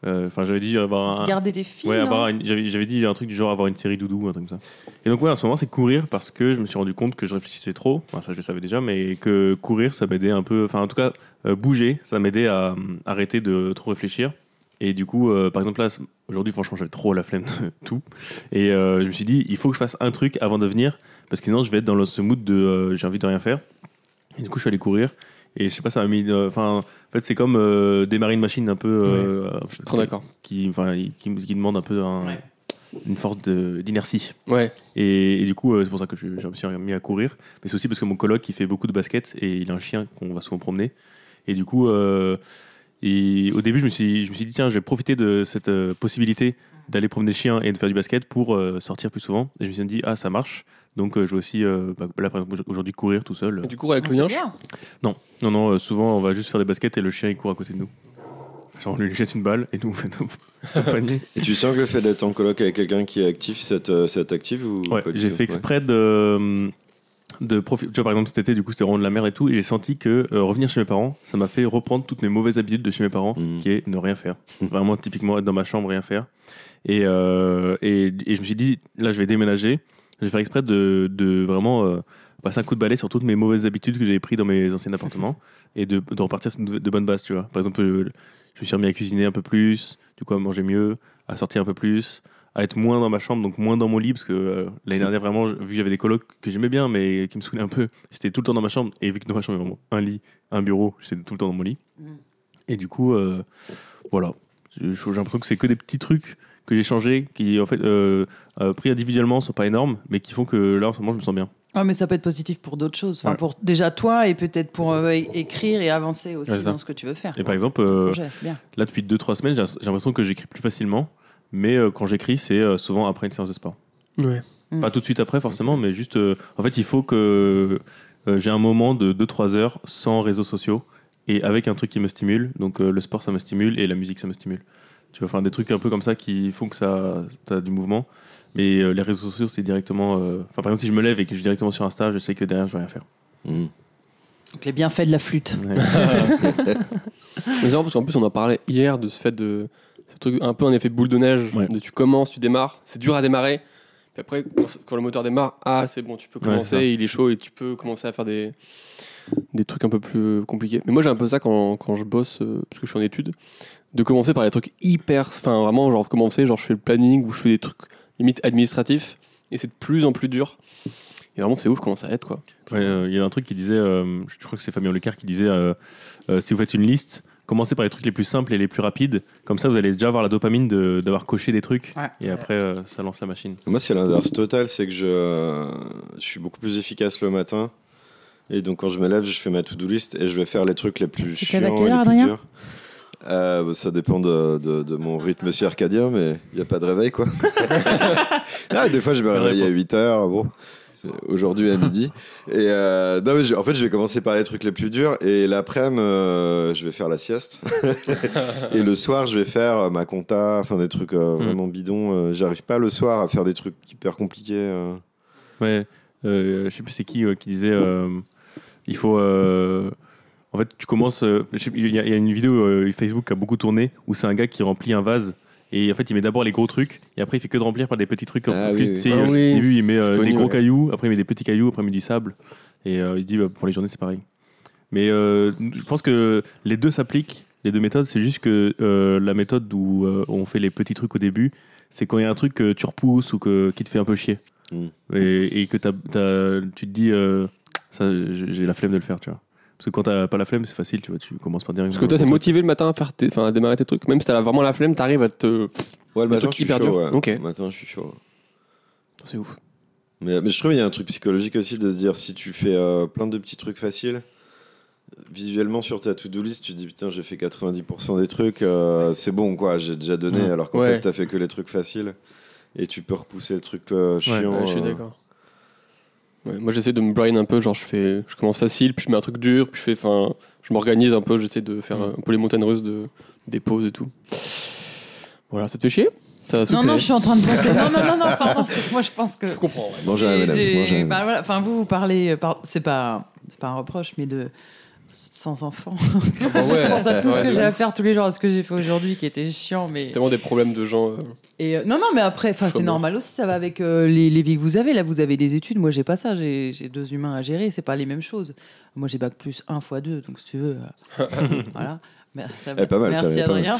Euh, Enfin, j'avais dit avoir un. Regarder des films. Ouais, avoir une- j'avais j'avais dit un truc du genre avoir une série doudou, un truc comme ça. Et donc, ouais, en ce moment, c'est courir parce que je me suis rendu compte que je réfléchissais trop. Enfin, ça, je le savais déjà, mais que courir, ça m'aidait un peu. Enfin, en tout cas, euh, bouger, ça m'aidait à euh, arrêter de trop réfléchir. Et du coup, euh, par exemple, là, aujourd'hui, franchement, j'avais trop la flemme de tout. Et je me suis dit, il faut que je fasse un truc avant de venir parce que sinon, je vais être dans ce mood de j'ai envie de rien faire. Et du coup, je suis allé courir. Et je sais pas, ça m'a mis. euh, Enfin, en fait, c'est comme euh, démarrer une machine un peu. euh, Je suis trop d'accord. qui, enfin, qui, qui demande un peu un- Ouais. une force d'inertie. Ouais. Et, et du coup, euh, c'est pour ça que je, je me suis mis à courir. Mais c'est aussi parce que mon coloc, il fait beaucoup de basket et il a un chien qu'on va souvent promener. Et du coup, euh, et au début, je me, suis, je me suis dit, tiens, je vais profiter de cette euh, possibilité d'aller promener le chien et de faire du basket pour euh, sortir plus souvent. Et je me suis dit, ah, ça marche. Donc, euh, je vais aussi, euh, bah, là, par exemple, aujourd'hui, courir tout seul. Et tu cours avec Ah, le bien. Non, non, non, euh, souvent, on va juste faire des baskets et le chien, il court à côté de nous. Genre, on lui jette une balle et nous, on fait nos. Et tu sens que le fait d'être en coloc avec quelqu'un qui est actif, ça t'active ou Ouais, j'ai fait exprès de, de profiter. Tu vois, par exemple, cet été, du coup, c'était vraiment de la merde et tout. Et j'ai senti que euh, revenir chez mes parents, ça m'a fait reprendre toutes mes mauvaises habitudes de chez mes parents, Mhm. qui est ne rien faire. Vraiment, typiquement, être dans ma chambre, rien faire. Et, euh, et, et je me suis dit, là, je vais déménager. Je vais faire exprès de, de vraiment euh, passer un coup de balai sur toutes mes mauvaises habitudes que j'avais prises dans mes anciens appartements et de, de repartir sur de, de bonnes bases, tu vois. Par exemple, euh, je me suis remis à cuisiner un peu plus, du coup, à manger mieux, à sortir un peu plus, à être moins dans ma chambre, donc moins dans mon lit, parce que euh, l'année dernière, vraiment, vu que j'avais des colocs que j'aimais bien, mais qui me saoulaient un peu, j'étais tout le temps dans ma chambre, et vu que dans ma chambre, il y avait vraiment un lit, un bureau, j'étais tout le temps dans mon lit. Mm. Et du coup, euh, voilà. J'ai l'impression que c'est que des petits trucs que j'ai changés, qui, en fait, euh, euh, pris individuellement, sont pas énormes, mais qui font que là, en ce moment, je me sens bien. Ouais, mais ça peut être positif pour d'autres choses. Enfin, Ouais. pour déjà toi et peut-être pour euh, écrire et avancer aussi Ouais, dans ce que tu veux faire. Et par exemple, euh, Projet, là, depuis 2-3 semaines, j'ai l'impression que j'écris plus facilement, mais euh, quand j'écris, c'est euh, souvent après une séance de sport. Ouais. Mm. Pas tout de suite après, forcément, mais juste. euh, en fait, il faut que euh, j'ai un moment de 2-3 heures sans réseaux sociaux et avec un truc qui me stimule. Donc, euh, le sport, ça me stimule et la musique, ça me stimule. Tu vois, enfin, des trucs un peu comme ça qui font que ça as du mouvement. Mais euh, les réseaux sociaux, c'est directement. euh, Enfin, par exemple, si je me lève et que je suis directement sur Insta, je sais que derrière, je vais rien faire. Mhm. Donc, les bienfaits de la flûte. Ouais. Mais c'est parce qu'en plus, on en parlait hier de ce fait de. Ce truc un peu en effet boule de neige. Ouais. De tu commences, tu démarres. C'est dur à démarrer. Puis après, quand, le moteur démarre, ah, c'est bon, tu peux commencer. il est chaud et tu peux commencer à faire des, des trucs un peu plus compliqués. Mais moi, j'ai un peu ça quand, quand je bosse, euh, parce que je suis en études, de commencer par les trucs hyper. Enfin, vraiment, genre, commencer, genre, je fais le planning ou je fais des trucs limite administratifs. Et c'est de plus en plus dur. Et vraiment, c'est ouf comment ça aide, quoi. Ouais, euh, Il y a un truc qui disait, euh, je crois que c'est Fabien Leclerc qui disait, euh, si vous faites une liste, commencez par les trucs les plus simples et les plus rapides. Comme ça, vous allez déjà avoir la dopamine de- d'avoir coché des trucs. Ouais. Et après, euh, ça lance la machine. Moi, c'est l'inverse total, c'est que je, je suis beaucoup plus efficace le matin. Et donc, quand je me lève, je fais ma to-do list et je vais faire les trucs les plus chiants à et quelle heure, les plus Adrien durs. Euh, ça dépend de, de- de mon rythme circadien, mais il n'y a pas de réveil, quoi. ah, des fois, je me réveille à réponse. 8 heures, bon. Aujourd'hui à midi. Et euh, non, mais je- en fait, je vais commencer par les trucs les plus durs. Et l'après-midi, euh, je vais faire la sieste. et le soir, je vais faire euh, ma compta, enfin des trucs euh, Mm. vraiment bidons. Euh, J'arrive pas le soir à faire des trucs hyper compliqués. euh. Ouais, euh, je sais plus c'est qui euh, qui disait, euh, il faut. euh, en fait, tu commences. euh, je sais plus, Il y, a il y a une vidéo euh, Facebook qui a beaucoup tourné où c'est un gars qui remplit un vase. Et en fait, il met d'abord les gros trucs, et après, il fait que de remplir par des petits trucs. Ah en oui, plus, oui. tu sais, Ah euh, oui. Au début, il met euh, des gros ouais. cailloux, après, il met des petits cailloux, après, il met du sable. Et euh, il dit, bah, pour les journées, c'est pareil. Mais euh, je pense que les deux s'appliquent, les deux méthodes. C'est juste que euh, la méthode où euh, on fait les petits trucs au début, c'est quand il y a un truc que tu repousses ou que, qui te fait un peu chier. Mm. Et, et que tu te dis, euh, ça, j'ai j'ai la flemme de le faire, tu vois. Parce que quand t'as pas la flemme, c'est facile, tu vois. Tu commences par dire. Parce que toi, t'es motivé le matin à, faire tes- enfin, à démarrer tes trucs. Même si t'as vraiment la flemme, t'arrives à te. Ouais, le matin, truc je suis hyper chaud. dur. ouais. Ok. Le matin, je suis chaud. C'est ouf. Mais, mais je trouve qu'il y a un truc psychologique aussi de se dire si tu fais euh, plein de petits trucs faciles, visuellement sur ta to-do list, tu dis putain, j'ai fait 90% des trucs, euh, c'est bon quoi, j'ai déjà donné, Ouais. alors qu'en Ouais. fait, t'as fait que les trucs faciles. Et tu peux repousser le truc euh, chiant. Ouais, je suis euh, d'accord. Ouais, moi, j'essaie de me brain un peu. Genre, je, fais, je commence facile, puis je mets un truc dur, puis je fais. Enfin, je m'organise un peu. J'essaie de faire Mm. un peu les montagnes russes de, des pauses et tout. Voilà, ça te fait chier? Non, non, je suis en train de penser. Non, non, non, non, pardon. c'est que Moi, je pense que. Je comprends. ouais. J'ai- bah, voilà, Enfin, vous, vous parlez. euh, par- C'est pas, c'est pas un reproche, mais de sans enfants. bah ouais. je pense à tout ce que j'ai à faire tous les jours, à ce que j'ai fait aujourd'hui, qui était chiant, mais. C'est tellement des problèmes de gens. euh, Et euh, non, non, mais après, enfin, c'est Comme- normal aussi. Ça va avec euh, les, les vies que vous avez. Là, vous avez des études. Moi, j'ai pas ça. J'ai deux humains à gérer. C'est pas les mêmes choses. Moi, j'ai bac plus 1 fois 2 Donc, si tu veux, euh, voilà. Ça va. Eh, pas mal, ça, Merci pas mal. Adrien.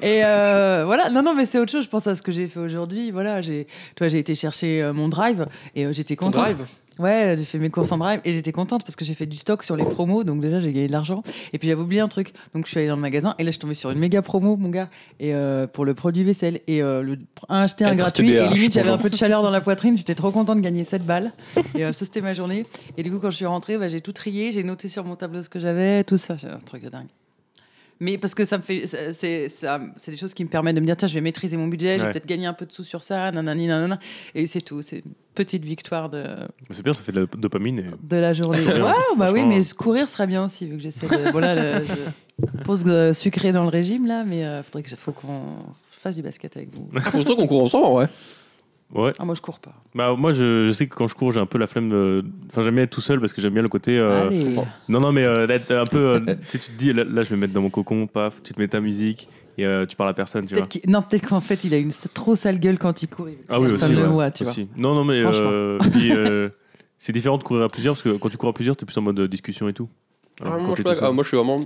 Et euh, voilà. Non, non, mais c'est autre chose. Je pense à ce que j'ai fait aujourd'hui. Voilà, j'ai, toi, j'ai été chercher euh, mon drive et euh, j'étais ton contente. drive? Ouais, j'ai fait mes courses en drive et j'étais contente parce que j'ai fait du stock sur les promos, donc déjà j'ai gagné de l'argent. Et puis j'avais oublié un truc, donc je suis allée dans le magasin et là je suis tombée sur une méga promo, mon gars, et euh, pour le produit vaisselle et euh, le un acheté un gratuit. Et limite j'avais un peu de chaleur dans la poitrine, j'étais trop contente de gagner 7 balles. Et euh, ça c'était ma journée. Et du coup quand je suis rentrée, bah, j'ai tout trié, j'ai noté sur mon tableau ce que j'avais, tout ça, un truc de dingue. Mais parce que ça me fait, c'est ça- c'est des choses qui me permettent de me dire tiens je vais maîtriser mon budget, j'ai Ouais. peut-être gagné un peu de sous sur ça, nanani nanana. Et c'est tout, c'est une petite victoire de, C'est bien, ça fait de la dopamine. Et... de la journée. Ouais, bah oui, mais courir serait bien aussi, vu que j'essaie de. Voilà, le, je pose euh, sucré dans le régime, là, mais il faudrait que faut qu'on fasse du basket avec vous. Ah, faut surtout qu'on court ensemble, ouais. Ouais. Ah, moi, je cours pas. Bah, moi, je, je sais que quand je cours, j'ai un peu la flemme. de- Enfin, j'aime bien être tout seul parce que j'aime bien le côté. euh, Allez. Non, non, mais euh, d'être un peu. euh, tu sais, tu te dis, là, là, je vais me mettre dans mon cocon, paf, tu te mets ta musique et euh, tu parles à personne, tu vois. Peut-être qu'il- non, peut-être qu'en fait, il a une s- trop sale gueule quand il court. Ah oui, Personne aussi. ne le ouais, voit, tu vois. aussi. Non, non, mais. Franchement. euh, puis, euh, c'est différent de courir à plusieurs parce que quand tu cours à plusieurs, t'es plus en mode euh, discussion et tout. Alors Ah, que moi, quand je t'es suis tout pas- ah, seul- moi, je suis vraiment.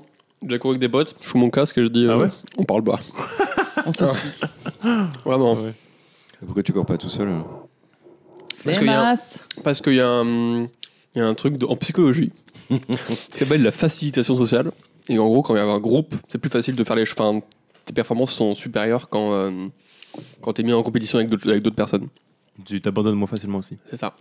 J'ai couru avec des potes, je fous mon casque et je dis. Ah euh, ouais On parle bas. On se suit. Vraiment. Ouais. Pourquoi tu cours pas tout seul Parce qu'il y a un-. Parce qu'il y, a un- il y a un truc de- en psychologie qui s'appelle la facilitation sociale. Et en gros, quand il y a un groupe, c'est plus facile de faire les choses. Enfin, tes performances sont supérieures quand, euh, quand tu es mis en compétition avec d'autres avec d'autres personnes. Tu t'abandonnes moins facilement aussi. C'est ça.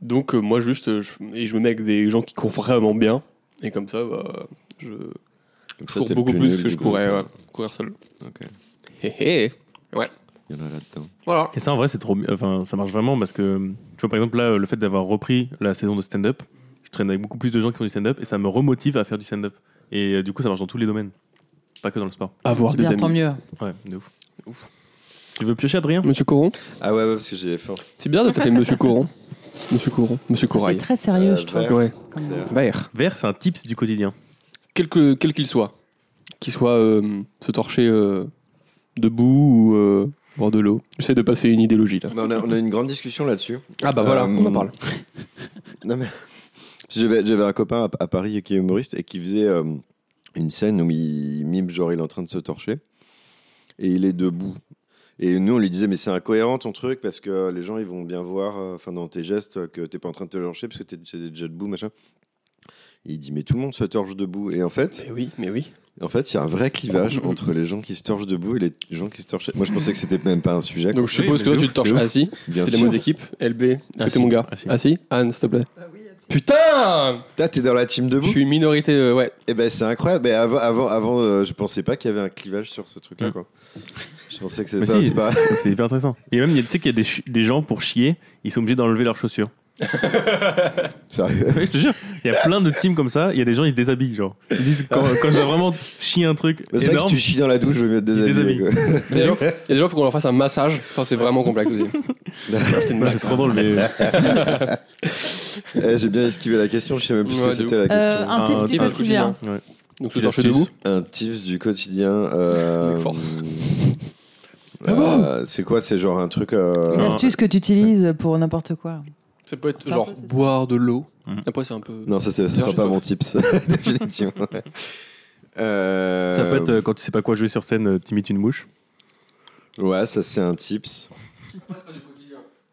Donc, euh, moi, juste, euh, je, et je me mets avec des gens qui courent vraiment bien. Et comme ça, bah, je, Comme je ça, cours beaucoup plus que je pourrais ouais, courir seul. Ok. Hé hé Il y en a là-dedans. Voilà. Et ça, en vrai, c'est trop. Enfin, ça marche vraiment parce que, tu vois, par exemple, là, le fait d'avoir repris la saison de stand-up, je traîne avec beaucoup plus de gens qui font du stand-up et ça me remotive à faire du stand-up. Et euh, du coup, ça marche dans tous les domaines, pas que dans le sport. Avoir des bien, tant amis. mieux. Ouais, de ouf. ouf. Tu veux piocher, Adrien? Monsieur Coron? Ah ouais, ouais, parce que j'ai faim. C'est bizarre de t'appeler Monsieur Coron. Monsieur Coron. Monsieur Ça fait Corail. très sérieux, Euh, je trouve. vert. Ouais. Vert. Vert. Vert, c'est un tips du quotidien. quel que- quel qu'il soit, qu'il soit euh, se torcher euh, debout ou euh, boire de l'eau. J'essaie de passer une idéologie là. Mais on, a, on a une grande discussion là-dessus. Ah bah voilà, Euh, on en parle. Non mais j'avais j'avais un copain à, à Paris qui est humoriste et qui faisait euh, une scène où il mime genre il est en train de se torcher et il est debout. Et nous on lui disait mais c'est incohérent ton truc parce que les gens ils vont bien voir euh, enfin dans tes gestes que t'es pas en train de te torcher parce que t'es t'es déjà debout machin. Et il dit mais tout le monde se torche debout et en fait Mais oui, mais oui. En fait il y a un vrai clivage entre les gens qui se torchent debout et les gens qui se torchent. Moi je pensais que c'était même pas un sujet. Donc je suppose que toi tu te torches assis. bien C'est des sûr. mots équipes. LB, est-ce que t'es mon gars assis. Assis Anne, s'il te plaît. Putain Toi, t'es dans la team Je debout. suis une minorité, euh, ouais. Eh ben c'est incroyable. Mais avant, avant, avant euh, je pensais pas qu'il y avait un clivage sur ce truc-là. Mm. Quoi. Je pensais que Mais c'était pas. si, c'est pas- hyper intéressant. Et même, il y a- tu sais qu'il y a des, des gens pour chier, ils sont obligés d'enlever leurs chaussures. Sérieux? Oui, je te jure. Il y a plein de teams comme ça. Il y a des gens, ils se déshabillent. Genre. Ils disent quand, quand j'ai vraiment chié un truc Mais C'est vrai que si énorme, tu chies dans la douche, je vais me mettre des Il se habits. déshabille. Il y a des gens, il y a des gens, faut qu'on leur fasse un massage. Enfin, c'est vraiment complexe aussi. C'était une blague. c'est trop drôle. Mais Eh, J'ai bien esquivé la question, je sais même plus ce Ouais, que de c'était la Euh, question. un tips Un du tips quotidien. Donc torcher debout. Un tips du quotidien. euh, Avec force. euh, c'est quoi C'est genre un truc. euh, Une astuce que tu utilises pour n'importe quoi. Ça peut être C'est genre peu, c'est ça. boire de l'eau. Mhm. Après, c'est un peu. Non, ça, c'est- ce sera pas mon tips, définitivement. ouais. Euh, Ça peut être euh, quand tu sais pas quoi jouer sur scène, euh, t'imites une mouche. Ouais, ça c'est un tips.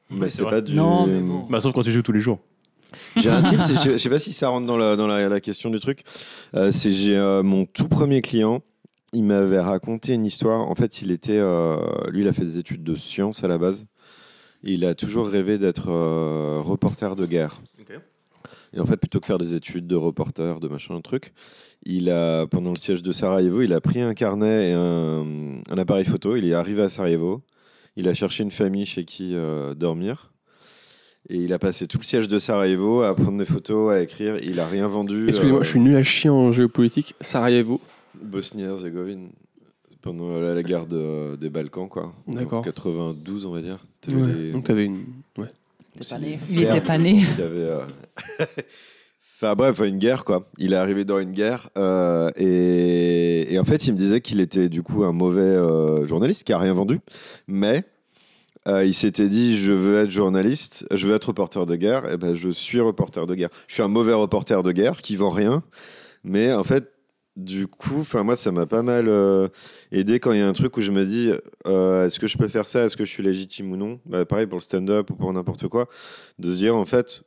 Mais Ouais, c'est c'est vrai. pas du. Non, mais bon. Bah, sauf quand tu joues tous les jours. J'ai un tip, c'est- je, je sais pas si ça rentre dans la, dans la, la question du truc. Euh, c'est j'ai euh, mon tout premier client. Il m'avait raconté une histoire. En fait, il était, euh, lui, il a fait des études de sciences à la base. Il a toujours rêvé d'être euh, reporter de guerre. Et en fait, plutôt que faire des études de reporter, de machin, un truc, il a, pendant le siège de Sarajevo, il a pris un carnet et un, un appareil photo. Il est arrivé à Sarajevo. Il a cherché une famille chez qui euh, dormir. Et il a passé tout le siège de Sarajevo à prendre des photos, à écrire. Il a rien vendu. Excusez-moi, euh, je suis nul à chier en géopolitique. Sarajevo. Bosnie-Herzégovine. Pendant la, la guerre de- des Balkans, quoi. En D'accord. 92, on va dire. Ouais. les- Donc t'avais une. Ouais. Il était pas né. Il avaient, euh, Enfin bref, une guerre quoi. Il est arrivé dans une guerre euh, et, et en fait il me disait qu'il était du coup un mauvais euh, journaliste qui a rien vendu, mais euh, il s'était dit je veux être journaliste, je veux être reporter de guerre, et ben je suis reporter de guerre. Je suis un mauvais reporter de guerre qui vend rien, mais en fait du coup, enfin moi ça m'a pas mal euh, aidé quand il y a un truc où je me dis euh, est-ce que je peux faire ça, est-ce que je suis légitime ou non? Bah, pareil pour le stand-up ou pour n'importe quoi, de se dire en fait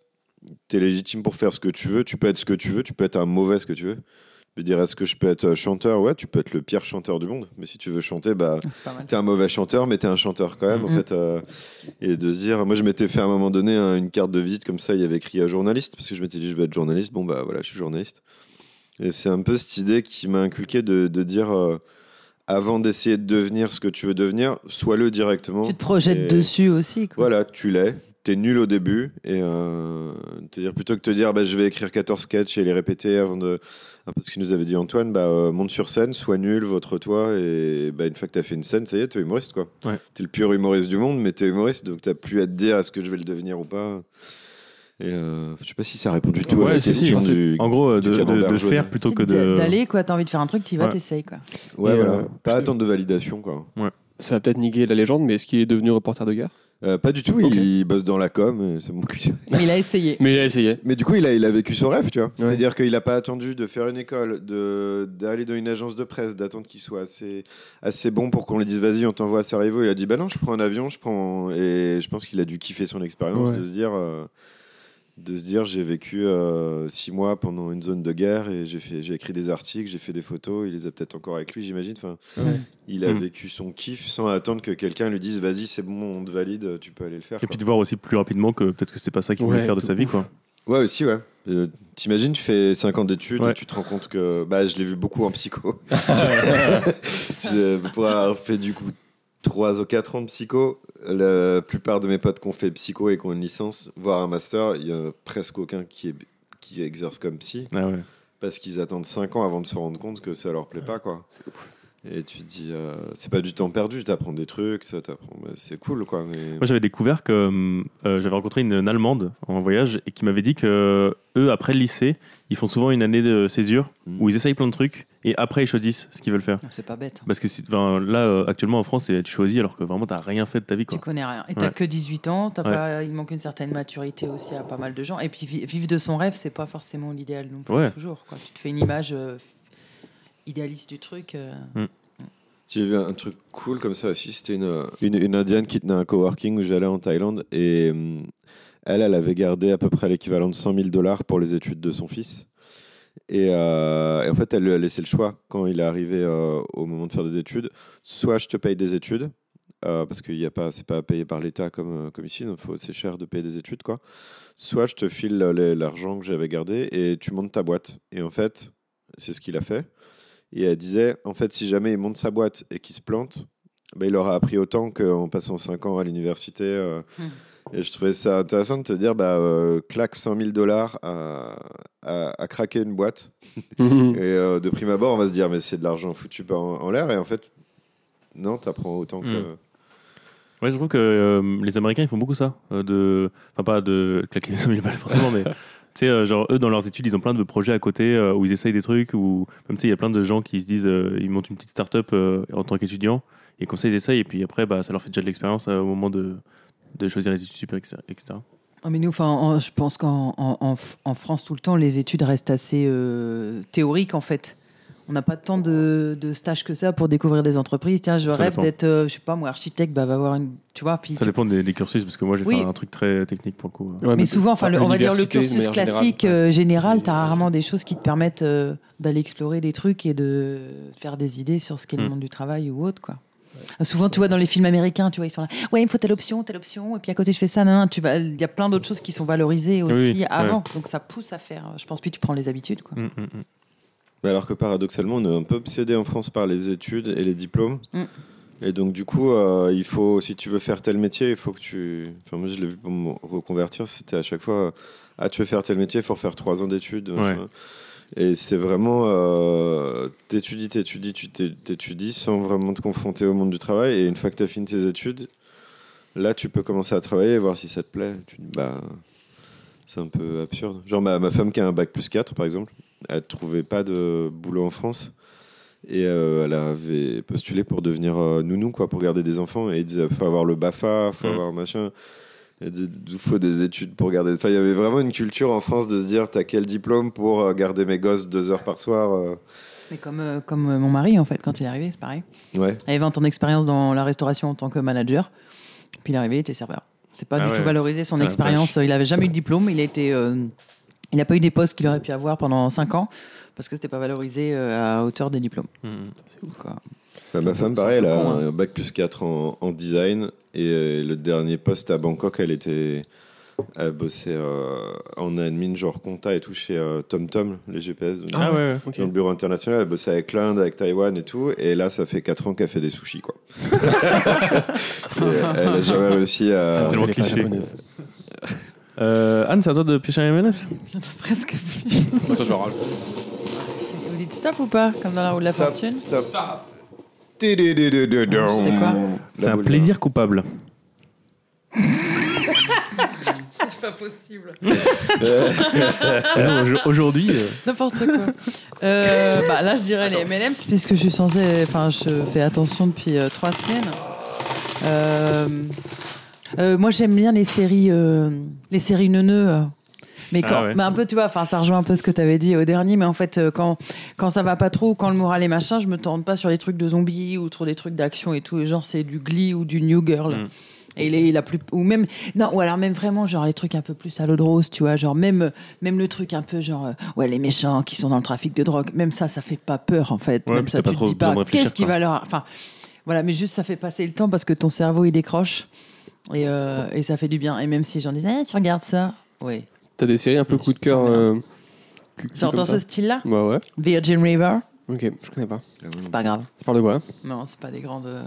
tu es légitime pour faire ce que tu veux, tu peux être ce que tu veux, tu peux être un mauvais ce que tu veux. Tu peux dire est-ce que je peux être euh, chanteur? Ouais, tu peux être le pire chanteur du monde, mais si tu veux chanter, bah mal. t'es un mauvais chanteur, mais t'es un chanteur quand même, en fait. euh, et de se dire, moi je m'étais fait à un moment donné un- une carte de visite comme ça, il y avait écrit à journaliste, parce que je m'étais dit je vais être journaliste, bon bah voilà, je suis journaliste. Et c'est un peu cette idée qui m'a inculqué de, de dire, euh, avant d'essayer de devenir ce que tu veux devenir, sois-le directement. Tu te projettes Et- dessus aussi. Quoi. voilà, tu l'es. T'es nul au début et euh, te dire plutôt que te dire bah, je vais écrire 14 sketchs et les répéter avant de un peu ce qu'il nous avait dit Antoine bah euh, monte sur scène sois nul votre toi et bah, une fois que t'as fait une scène ça y est t'es humoriste quoi Ouais. t'es le pur humoriste du monde mais t'es humoriste donc t'as plus à te dire est-ce que je vais le devenir ou pas et euh, je sais pas si ça répond du tout à Ouais, la si, question du En gros, euh, du de, faire plutôt que de. D'aller, quoi. T'as envie de faire un truc, tu vas, Ouais. t'essayes, quoi. ouais voilà euh, pas attendre de validation quoi Ça va peut-être niquer la légende, mais est-ce qu'il est devenu reporter de guerre? Euh, pas du tout il bosse dans la com et c'est mon cul Mais il a essayé. Mais il a essayé. Mais du coup, il a, il a vécu son rêve, tu vois. C'est-à-dire qu'il n'a pas attendu de faire une école, de- d'aller dans une agence de presse, d'attendre qu'il soit assez, assez bon pour qu'on lui dise vas-y, on t'envoie à Sarajevo. Il a dit bah non, je prends un avion, je prends. Et je pense qu'il a dû kiffer son expérience Ouais. de se dire. euh, de se dire j'ai vécu euh, six mois pendant une zone de guerre et j'ai fait j'ai écrit des articles j'ai fait des photos il les a peut-être encore avec lui j'imagine enfin Ouais. il a Mm. vécu son kiff sans attendre que quelqu'un lui dise vas-y c'est bon on te valide tu peux aller le faire Et quoi. puis de voir aussi plus rapidement que peut-être que c'est pas ça qu'il voulait faire de sa vie, quoi. Ouais, aussi, ouais. Euh, T'imagines, tu fais 5 ans d'études Ouais. et tu te rends compte que. Bah, je l'ai vu beaucoup en psycho. Je- pour avoir fait du coup 3 ou 4 ans de psycho, la plupart de mes potes qui ont fait psycho et qui ont une licence, voire un master, il y a presque aucun qui, est, qui exerce comme psy Ah ouais. parce qu'ils attendent 5 ans avant de se rendre compte que ça leur plaît pas, quoi. Et tu te dis, euh, c'est pas du temps perdu, t'apprends des trucs, ça bah, c'est cool, quoi. mais- Moi, j'avais découvert que euh, j'avais rencontré une, une Allemande en voyage et qui m'avait dit que eux, après le lycée, ils font souvent une année de césure Mm. où ils essayent plein de trucs et après ils choisissent ce qu'ils veulent faire. C'est pas bête. Parce que là, euh, actuellement en France, c'est- tu choisis alors que vraiment t'as rien fait de ta vie. Tu Quoi. connais rien. Et t'as Ouais. que 18 ans, t'as Ouais. pas, il manque une certaine maturité aussi à pas mal de gens. Et puis vi- vivre de son rêve, c'est pas forcément l'idéal non plus, Ouais. toujours. Quoi. Tu te fais une image euh, idéaliste du truc. euh. J'ai vu un truc cool comme ça aussi. C'était une, une, une indienne qui tenait un coworking où j'allais en Thaïlande. Et hum, elle, elle avait gardé à peu près l'équivalent de 100 000 dollars pour les études de son fils. Et, euh, et en fait, elle lui a laissé le choix quand il est arrivé euh, au moment de faire des études. Soit je te paye des études, euh, parce que ce pas, c'est pas payé par l'État comme, comme ici, c'est cher de payer des études. quoi. Soit je te file l'argent que j'avais gardé et tu montes ta boîte. Et en fait, c'est ce qu'il a fait. Et elle disait, en fait, si jamais il monte sa boîte et qu'il se plante, bah, il aura appris autant qu'en passant 5 ans à l'université. Hmm. Et je trouvais ça intéressant de te dire, bah, euh, claque 100 000 dollars à, à, à craquer une boîte. Et euh, de prime abord, on va se dire, mais c'est de l'argent foutu en, en l'air. Et en fait, non, t'apprends autant que... Hmm. Ouais, je trouve que euh, les Américains ils font beaucoup ça. euh, de... Enfin, pas de claquer les 100 000 balles forcément, mais. Tu sais, euh, genre, eux, dans leurs études, ils ont plein de projets à côté euh, où ils essayent des trucs, ou même, tu sais, il y a plein de gens qui se disent, euh, ils montent une petite start-up euh, en tant qu'étudiants, et comme ça, ils essayent, et puis après, bah, ça leur fait déjà de l'expérience euh, au moment de, de choisir les études supérieures, etc. Ah, mais nous, enfin, en- je pense qu'en en, en- en France, tout le temps, les études restent assez euh, théoriques, en fait. On n'a pas tant de, de stages que ça pour découvrir des entreprises. Tiens, je Ça rêve d'être, euh, je sais pas moi, architecte, bah, va avoir une. Tu vois, puis Ça dépend des, des cursus, parce que moi, j'ai Oui. fait un truc très technique pour le coup. Ouais, mais souvent, enfin, le- on va dire le cursus classique euh, général, C'est- tu as rarement des choses qui te permettent euh, d'aller explorer des trucs et de faire des idées sur ce qu'est le Hmm. monde du travail ou autre. Quoi. Souvent, tu vois, dans les films américains, tu vois, ils sont là. Ouais, il me faut telle option, telle option. Et puis à côté, je fais ça. nan. Tu vas, il y a plein d'autres choses qui sont valorisées aussi Oui, avant. Donc ça pousse à faire. Je pense, puis tu prends les habitudes. Quoi. Mm, mm, mm. Mais alors que paradoxalement, on est un peu obsédé en France par les études et les diplômes. Mm. Et donc, du coup, euh, il faut, si tu veux faire tel métier, il faut que tu. Enfin, moi, je l'ai vu pour me reconvertir, c'était à chaque fois euh, Ah, tu veux faire tel métier, il faut refaire trois ans d'études. machin. Et c'est vraiment. Euh, t'étudies, t'étudies, tu t'é- t'étudies sans vraiment te confronter au monde du travail. Et une fois que tu as fini tes études, là, tu peux commencer à travailler et voir si ça te plaît. Tu dis, bah. C'est un peu absurde. Genre, ma, ma femme qui a un bac plus 4, par exemple, elle trouvait pas de boulot en France. Et euh, elle avait postulé pour devenir euh, nounou, quoi, pour garder des enfants. Et il disait, faut avoir le BAFA, faut Mm. avoir machin. Il faut des études pour garder. Enfin, il y avait vraiment une culture en France de se dire, t'as quel diplôme pour euh, garder mes gosses deux heures par soir euh. Mais comme, euh, comme mon mari, en fait, quand il est arrivé, c'est pareil. Ouais. Il avait 20 ans d'expérience dans la restauration en tant que manager. Puis il est arrivé, il était serveur. C'est pas Ah du ouais. tout valorisé son expérience. Il avait jamais eu de diplôme. Il a été, euh, il n'a pas eu des postes qu'il aurait pu avoir pendant 5 ans parce que c'était pas valorisé euh, à hauteur des diplômes. Mm, mm. C'est ouf, quoi. Bah, ma femme, C'est pareil, un elle a con, hein. un bac plus 4 en, en design. Et euh, le dernier poste à Bangkok, elle était. Elle bossait euh, en admin, genre compta et tout, chez euh, TomTom, les GPS. donc, Ah ouais, ouais. Ok. Dans le bureau international, elle bossait avec l'Inde, avec Taïwan et tout. Et là, ça fait 4 ans qu'elle fait des sushis, quoi. Et elle a jamais réussi à. tellement Elle est pas cliché. Euh, Anne, c'est à toi de piocher un M&M's Presque plus. Attends, je râle. Vous dites stop ou pas Comme dans la roue de la Stop, fortune Stop. C'était quoi C'est un plaisir coupable. C'est pas possible. Aujourd'hui, euh, N'importe quoi. Euh, bah, là, je dirais les M&M's puisque je suis censée. Enfin, je fais attention depuis euh, trois semaines. Euh, euh, moi, j'aime bien les séries, euh, les séries neuneux. Mais quand, Ah ouais. mais un peu, tu vois, enfin, ça rejoint un peu ce que tu avais dit au dernier, mais en fait, euh, quand, quand ça va pas trop, quand le moral est machin, je me tente pas sur les trucs de zombies ou trop des trucs d'action et tout. Et genre, c'est du Glee ou du New Girl. Mm. Et les, la plus, ou même, non, ou alors même vraiment, genre les trucs un peu plus à l'eau de rose, tu vois, genre même, même le truc un peu genre, euh, ouais, les méchants qui sont dans le trafic de drogue, même ça, ça fait pas peur en fait. Ouais, même ça, tu te dis pas, qu'est-ce qui va leur. Enfin, voilà, mais juste ça fait passer le temps parce que ton cerveau il décroche et, euh, et ça fait du bien. Et même si j'en dis, eh, tu regardes ça, oui. T'as des séries un peu coup de cœur. euh, Genre dans ce style-là, Ouais, ouais. Virgin River, Ok, je connais pas. C'est pas grave. Ça parle de quoi Non, c'est pas des grandes. euh,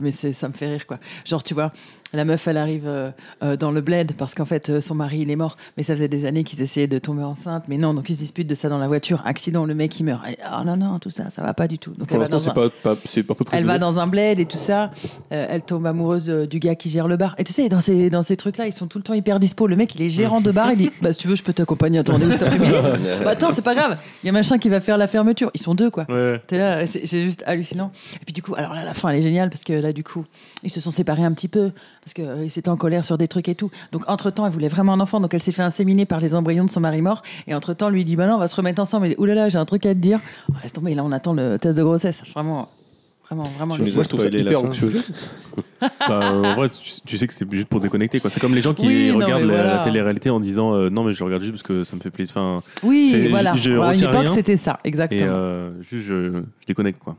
Mais c'est, ça me fait rire, quoi. Genre, tu vois, la meuf, elle arrive euh, euh, dans le bled parce qu'en fait, euh, son mari, il est mort. Mais ça faisait des années qu'ils essayaient de tomber enceinte. Mais non, donc ils se disputent de ça dans la voiture. Accident, le mec, il meurt. Elle, oh non, non, tout ça, ça va pas du tout. Donc Pour elle va, l'instant, dans c'est un, pas, pas, peu elle va dans un bled et tout ça. Euh, elle tombe amoureuse du gars qui gère le bar. Et tu sais, dans ces, dans ces trucs-là, ils sont tout le temps hyper dispo. Le mec, il est gérant de bar. Il dit Bah, si tu veux, je peux t'accompagner à ton rendez-vous cet après-midi. bah, attends, c'est pas grave. Il y a machin qui va faire la fermeture. Ils sont deux, quoi. ouais. T'es là, c'est juste hallucinant. Et puis du coup, alors là, la fin, elle est géniale parce que là, du coup, ils se sont séparés un petit peu parce qu'ils étaient en colère sur des trucs et tout. Donc, entre-temps, elle voulait vraiment un enfant, donc elle s'est fait inséminer par les embryons de son mari mort. Et entre-temps, lui dit, bah non, on va se remettre ensemble. Dit, oulala, j'ai un truc à te dire. Oh, laisse tomber, là, on attend le test de grossesse. Vraiment, vraiment, vraiment. Tu Moi, nous as je trouve ça hyper anxiogène. Bah, en vrai, tu, tu sais que c'est juste pour déconnecter. quoi. C'est comme les gens qui Oui, regardent la, voilà. la télé-réalité en disant euh, non, mais je regarde juste parce que ça me fait plaisir. Enfin, Oui, voilà. je Alors, à une retiens époque, rien. c'était ça, et exactement. euh, juste, je, je déconnecte. quoi.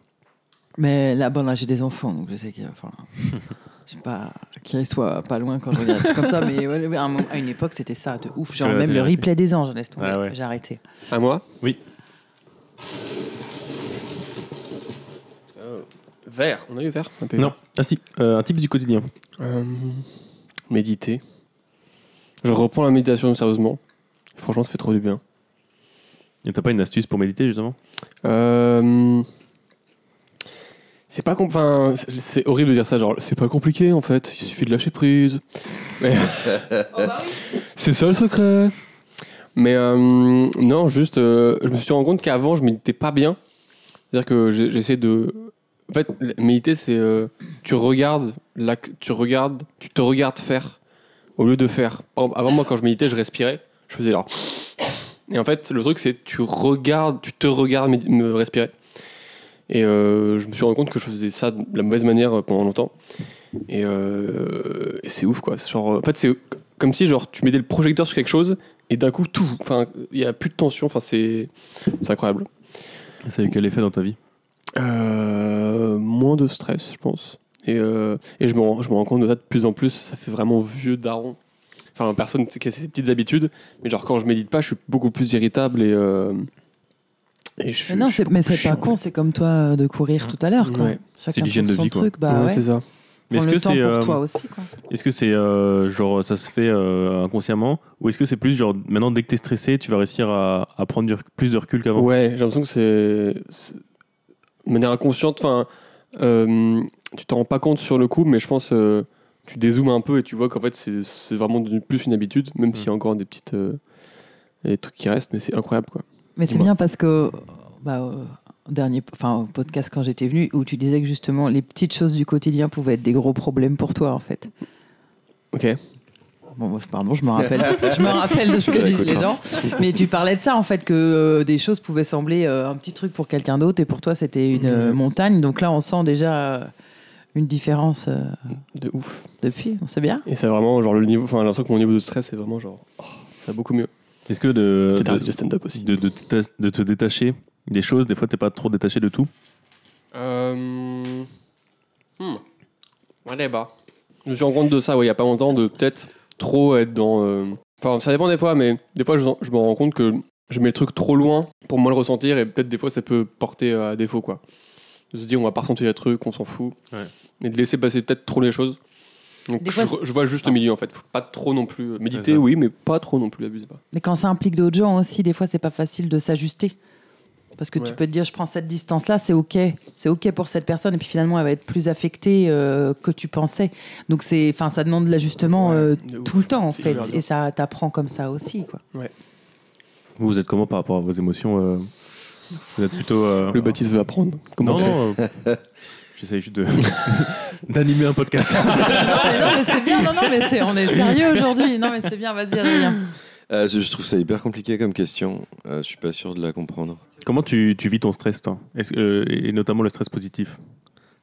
Mais là, bon, là, j'ai des enfants, donc je sais qu'il y a. Enfin, je sais pas qu'ils soient pas loin quand je regarde comme ça, mais ouais, à, une époque, c'était ça, de ouf. Genre, même le replay des anges, laisse tomber. Ah ouais. J'ai arrêté. À moi? Oui. Vert. On a eu vert un peu Non. Ah si, euh, un tips du quotidien. Euh, méditer. Je reprends la méditation sérieusement. Franchement, ça fait trop du bien. Et t'as pas une astuce pour méditer justement? Euh, c'est pas enfin, c'est- horrible de dire ça genre c'est pas compliqué en fait il suffit de lâcher prise mais c'est ça le secret mais euh, non juste euh, je me suis rendu compte qu'avant je méditais pas bien c'est à dire que j'essaie de en fait méditer c'est euh, tu regardes tu regardes tu te regardes faire au lieu de faire avant moi quand je méditais je respirais je faisais là et en fait, le truc, c'est tu regardes, tu te regardes me, respirer. Et euh, je me suis rendu compte que je faisais ça de la mauvaise manière euh, pendant longtemps. Et, c'est ouf, quoi. En fait, c'est comme si genre tu mettais le projecteur sur quelque chose et d'un coup tout. Enfin, il y a plus de tension. Enfin, c'est c'est incroyable. Ça a eu quel effet dans ta vie? Euh, moins de stress, je pense. Et, euh, et je, me rends, je me rends compte de ça de plus en plus. Ça fait vraiment vieux daron. Enfin, personne qui a ses petites habitudes. Mais genre, quand je médite pas, je suis beaucoup plus irritable et. euh, et je suis- Mais non, je c'est- mais c'est chiant, pas con, c'est comme toi euh, de courir tout à l'heure. quoi. Ouais. Chacun l'hygiène de son vie, quoi. truc, bah Ouais, ouais. c'est ça. Mais est-ce que c'est pour euh, toi aussi. Quoi. est-ce que c'est euh, genre ça se fait euh, inconsciemment ou est-ce que c'est plus genre maintenant dès que t'es stressé tu vas réussir à, à prendre du plus de recul qu'avant? Ouais, j'ai l'impression que c'est. De manière inconsciente, enfin. euh, tu t'en rends pas compte sur le coup, mais je pense. euh, tu dézoomes un peu et tu vois qu'en fait, c'est c'est vraiment devenu plus une habitude, même s'il y a encore des petites. euh, des trucs qui restent, mais c'est incroyable, quoi. Mais c'est bien parce que, bah, au dernier, enfin, au podcast quand j'étais venu, où tu disais que justement les petites choses du quotidien pouvaient être des gros problèmes pour toi, en fait. Ok. Bon, pardon, je me rappelle, je me rappelle de ce que disent les gens. Mais tu parlais de ça, en fait, que euh, des choses pouvaient sembler euh, un petit truc pour quelqu'un d'autre et pour toi, c'était une euh, montagne. Donc là, on sent déjà euh, une différence euh, De ouf. depuis. On sait bien. Et c'est vraiment, genre, le niveau. Enfin, j'ai l'impression que mon niveau de stress est vraiment, genre. oh, ça va beaucoup mieux. est-ce que de de, le stand-up aussi. de, de te, de te détacher des choses des fois t'es pas trop détaché de tout? Euh... Hmm. Ouais, les bas. Je me suis rendu compte de ça, ouais, il y a pas longtemps, de peut-être trop être dans. euh, Enfin, ça dépend des fois, mais des fois, je, je me rends compte que je mets le truc trop loin pour moi le ressentir, et peut-être des fois, ça peut porter à défaut, quoi. De se dire, on va pas ressentir les trucs, on s'en fout. Ouais. Et de laisser passer peut-être trop les choses. Donc, Des je, fois, je vois juste le milieu, en fait. Faut pas trop non plus. Méditer, C'est ça. oui, mais pas trop non plus, abusez pas. Mais quand ça implique d'autres gens aussi, des fois, c'est pas facile de s'ajuster. Parce que tu peux te dire, je prends cette distance-là, c'est OK. C'est OK pour cette personne. Et puis finalement, elle va être plus affectée euh, que tu pensais. Donc, c'est, enfin, ça demande de l'ajustement Ouais, euh, de ouf. tout le temps, en fait. Et ça t'apprend comme ça aussi, quoi. vous vous êtes comment par rapport à vos émotions euh, vous êtes plutôt euh, Le Baptiste veut apprendre. Comment non non j'essaye juste de d'animer un podcast non, mais, non, mais c'est bien. Non, non, mais on est sérieux aujourd'hui. Non, mais c'est bien. Vas-y, Adrien. Euh, je, trouve ça hyper compliqué comme question. Euh, je suis pas sûr de la comprendre. comment tu, tu vis ton stress toi? Est-ce euh, et notamment le stress positif?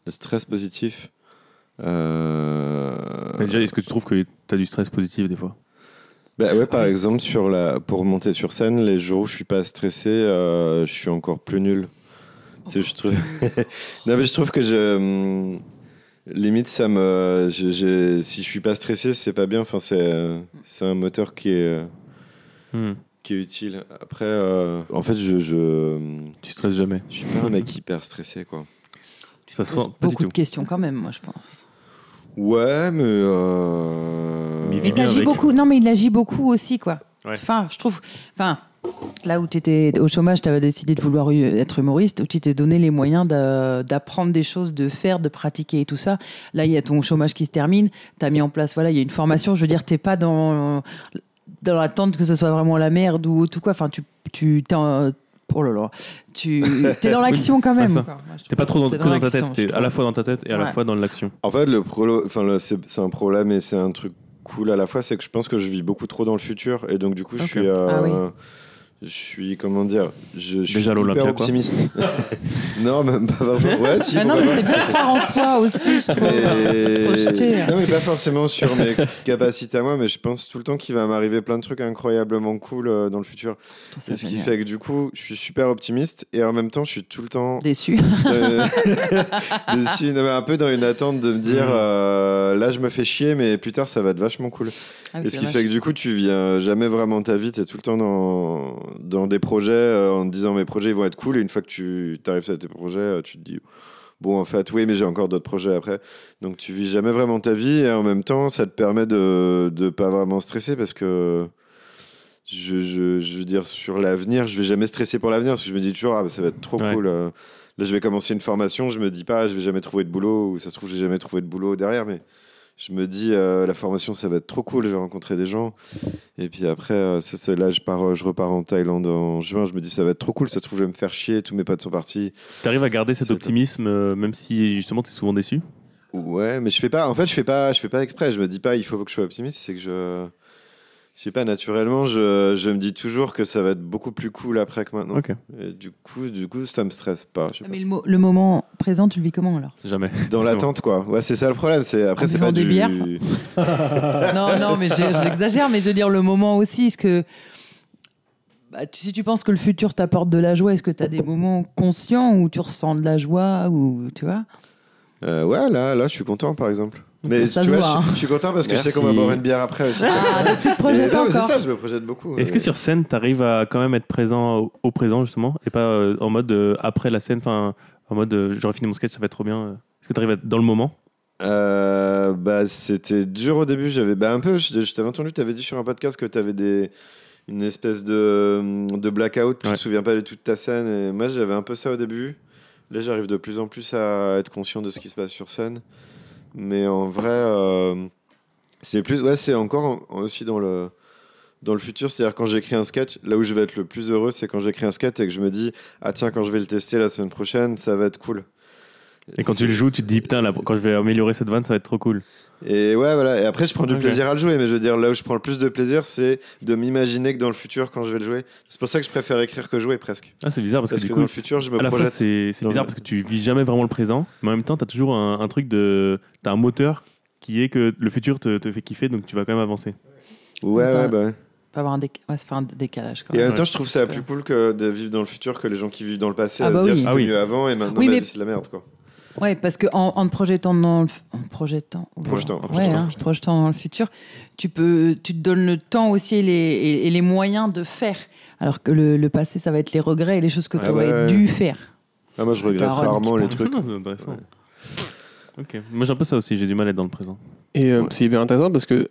Le stress positif. euh, Déjà, est-ce que tu trouves que tu as du stress positif des fois? Bah ouais, par exemple, sur la, pour monter sur scène, les jours où je suis pas stressé, euh, je suis encore plus nul. C'est- je trouve... non, mais je trouve que je. hum, Limite, ça me. je- je- si je suis pas stressé, c'est pas bien. Enfin, c'est, euh, c'est un moteur qui est, Hmm. qui est utile. Après, euh, en fait, je, je. Tu stresses jamais Je suis pas un mec hyper stressé, quoi. Ça se sent beaucoup de questions quand même, moi, je pense. Ouais, mais. euh, Mais Il agit avec. beaucoup. Non, mais il agit beaucoup aussi, quoi. Ouais. Enfin, je trouve. Enfin, là où tu étais au chômage, tu avais décidé de vouloir être humoriste, où tu t'es donné les moyens d'a- d'apprendre des choses, de faire, de pratiquer et tout ça. Là, il y a ton chômage qui se termine. Tu as mis en place, voilà, il y a une formation. Je veux dire, tu pas dans, dans l'attente que ce soit vraiment la merde ou tout quoi. Enfin, tu. tu t'es en- Oh là là, tu es dans l'action quand même. Moi, je T'es pas trop dans, dans ta tête, t'es à la fois dans ta tête et à la Ouais. fois dans l'action. En fait, le prolo... enfin, le- c'est c'est un problème et c'est un truc cool à la fois, c'est que je pense que je vis beaucoup trop dans le futur et donc du coup, je suis, euh, Ah oui. Je suis comment dire, je, je suis Déjà l'Olympia, hyper optimiste. non, même pas forcément. Ouais, si. Bah non, mais c'est bien de croire en soi aussi, je trouve. Se projeter. Non, mais pas forcément sur mes capacités à moi, mais je pense tout le temps qu'il va m'arriver plein de trucs incroyablement cool euh, dans le futur. Ce qui fait que du coup, je suis super optimiste et en même temps, je suis tout le temps Déçu. euh, non, mais un peu dans une attente de me dire Mhm. euh, là je me fais chier mais plus tard ça va être vachement cool Ah oui, et ce qui vache. fait que du coup tu viens jamais vraiment ta vie t'es tout le temps dans, dans des projets euh, en te disant mes projets ils vont être cool et une fois que tu arrives à tes projets euh, tu te dis bon en fait oui mais j'ai encore d'autres projets après donc tu vis jamais vraiment ta vie et en même temps ça te permet de de pas vraiment stresser parce que je, je, je veux dire sur l'avenir je vais jamais stresser pour l'avenir parce que je me dis toujours ah bah, ça va être trop Ouais. cool euh. Là, je vais commencer une formation, je me dis pas, je vais jamais trouver de boulot, ou ça se trouve, j'ai jamais trouvé de boulot derrière, mais je me dis, euh, la formation, ça va être trop cool, je vais rencontrer des gens. Et puis après, euh, ça, là, je, pars, euh, je repars en Thaïlande en juin, je me dis, ça va être trop cool, ça se trouve, je vais me faire chier, tous mes potes sont partis. T'arrives à garder cet optimisme même si justement t'es souvent déçu? Ouais, mais je fais pas, en fait, je fais pas, je fais pas exprès, je me dis pas, il faut que je sois optimiste, c'est que je. Je sais pas, naturellement, je, je me dis toujours que ça va être beaucoup plus cool après que maintenant. Et du coup, du coup, ça me stresse pas. je sais Mais le, mo- le moment présent, tu le vis comment alors? Jamais. Dans l'attente, quoi. Ouais, c'est ça le problème. C'est après, c'est pas des du. bières? Non, non, mais j'exagère, mais je veux dire le moment aussi. Est-ce que bah, si tu penses que le futur t'apporte de la joie, est-ce que tu as des moments conscients où tu ressens de la joie ou tu vois? Euh, ouais, là, là, je suis content, par exemple. Mais Ça tu se vois, voit, je, hein. je suis content parce que je sais qu'on va boire une bière après aussi. Ah, donc tu te Et projettes non, mais c'est encore. ça, je me projette beaucoup. Est-ce que sur scène, tu arrives à quand même être présent au, au présent, justement, et pas euh, en mode euh, après la scène, enfin, en mode euh, j'aurais fini mon sketch, ça va être trop bien. Est-ce que tu arrives à être dans le moment? Euh, bah, c'était dur au début. J'avais bah, un peu. Je, je t'avais entendu. Tu avais dit sur un podcast que tu avais des une espèce de, de blackout. Tu Ouais. te souviens pas de toute ta scène. Et moi, j'avais un peu ça au début. Là, j'arrive de plus en plus à être conscient de ce qui se passe sur scène. Mais en vrai, euh, c'est plus. Ouais, c'est encore en- aussi dans le dans le futur, c'est-à-dire quand j'écris un sketch, là où je vais être le plus heureux, c'est quand j'écris un sketch et que je me dis ah tiens quand je vais le tester la semaine prochaine, ça va être cool. Et quand tu le joues, tu te dis putain, là, quand je vais améliorer cette vanne, ça va être trop cool. Et ouais, voilà. Et après, je prends du plaisir à le jouer. Mais je veux dire, là où je prends le plus de plaisir, c'est de m'imaginer que dans le futur, quand je vais le jouer, c'est pour ça que je préfère écrire que jouer presque. Ah, c'est bizarre parce, Parce, que que, du dans coup, le futur, je me à la fois, projette. c'est c'est dans bizarre le- parce que tu vis jamais vraiment le présent, mais en même temps, tu as toujours un, un truc de. Tu as un moteur qui est que le futur te, te fait kiffer, donc tu vas quand même avancer. Ouais, ouais, bah. ouais. Peut avoir un, déc- ouais, ça fait un décalage quand Et en même. même temps, je trouve ça plus cool que de vivre dans le futur que les gens qui vivent dans le passé Ah à bah se dire oui. c'était Ah oui. mieux avant et maintenant Oui, ma mais- c'est de la merde quoi. Ouais, parce que en, en te projetant dans le, en projetant, Projetant, ouais, projetant, hein, projetant. projetant dans le futur, tu peux, tu te donnes le temps aussi et les, et, et les moyens de faire. Alors que le, le passé, ça va être les regrets et les choses que Ouais, tu aurais ouais, ouais. dû faire. Ah, moi, je regrette rarement les trucs. Intéressant. Ok. Moi, j'ai un peu ça aussi, j'ai du mal à être dans le présent. Et euh, Ouais. c'est hyper intéressant parce que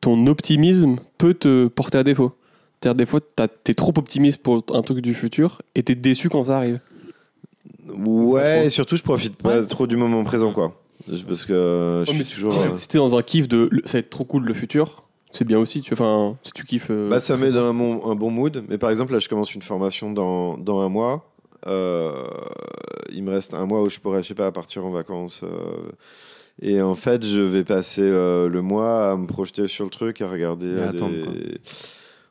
ton optimisme peut te porter à défaut. C'est-à-dire, des fois, t'es trop optimiste pour un truc du futur et t'es déçu quand ça arrive. Ouais, et surtout, je profite pas Ouais. trop du moment présent quoi. Parce que je suis toujours. si euh, si t'es dans un kiff de le- ça va être trop cool le futur, c'est bien aussi. Tu, enfin, si tu kiffes. euh, Bah, ça met dans un, bon- un bon mood. Mais par exemple, là, je commence une formation dans, dans un mois. Euh, il me reste un mois où je pourrais, je sais pas, partir en vacances. euh, et en fait, je vais passer euh, le mois à me projeter sur le truc, à regarder. Et à euh, attendre, des- quoi.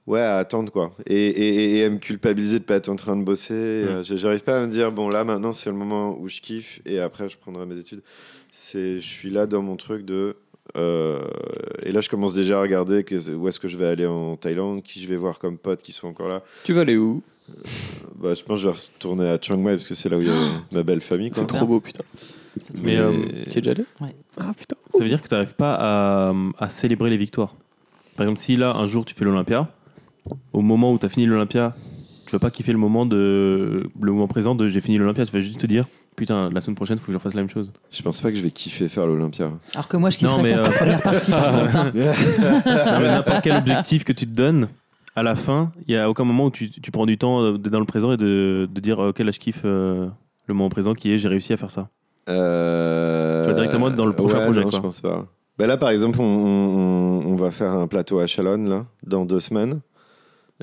Ouais, à attendre quoi. Et, et, et à me culpabiliser de pas être en train de bosser. Euh, J'arrive pas à me dire, bon, là, maintenant, c'est le moment où je kiffe. Et après, je prendrai mes études. C'est, je suis là dans mon truc de. euh, et là, je commence déjà à regarder que, où est-ce que je vais aller en Thaïlande, qui je vais voir comme potes qui sont encore là. Tu vas aller où? Bah, je pense que je vais retourner à Chiang Mai parce que c'est là où il y a ma belle famille. C'est trop beau, putain. Mais, euh, Tu es déjà allé? Ouais. Ah putain. Ça veut dire que tu n'arrives pas à, à célébrer les victoires. Par exemple, si là, un jour, tu fais l'Olympia, au moment où tu as fini l'Olympia, tu vas pas kiffer le moment, de, le moment présent de j'ai fini l'Olympia, tu vas juste te dire putain, la semaine prochaine, il faut que je refasse la même chose. Je pense pas que je vais kiffer faire l'Olympia. Alors que moi, je kifferais Non, mais, faire euh, ta première partie, par contre. hein. Non, mais n'importe quel objectif que tu te donnes, à la fin, il n'y a aucun moment où tu, tu prends du temps d'être dans le présent et de, de dire ok, là, je kiffe euh, le moment présent qui est j'ai réussi à faire ça. Euh, Tu vas directement dans le prochain ouais, projet, non, quoi. Je pense pas. Bah là, par exemple, on, on- on va faire un plateau à Chalonne là, dans deux semaines.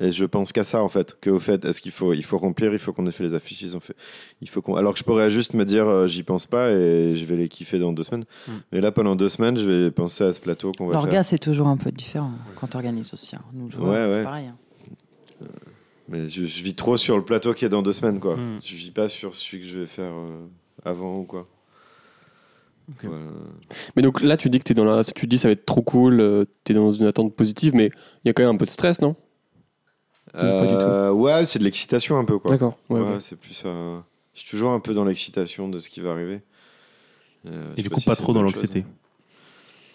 Et je pense qu'à ça en fait, qu'au fait, est-ce qu'il faut, il faut remplir, il faut qu'on ait fait les affiches, ils ont fait, il faut qu'on. Alors que je pourrais juste me dire, euh, j'y pense pas et je vais les kiffer dans deux semaines. Mm. Mais là, pendant deux semaines, je vais penser à ce plateau qu'on va faire. L'orga, c'est toujours un peu différent quand tu organises aussi. hein. Nous, joueurs, Ouais, ouais. c'est pareil. hein. Mais je, je vis trop sur le plateau qui est dans deux semaines, quoi. Mm. Je vis pas sur celui que je vais faire euh, avant ou quoi. Voilà. Mais donc là, tu dis que t'es dans la. Tu dis ça va être trop cool, euh, t'es dans une attente positive, mais il y a quand même un peu de stress, non? Pas du Euh, ouais, c'est de l'excitation un peu, quoi. D'accord. Ouais, Ouais, ouais. c'est plus. euh, Je suis toujours un peu dans l'excitation de ce qui va arriver. Euh, Et du pas coup, si pas trop dans l'anxiété.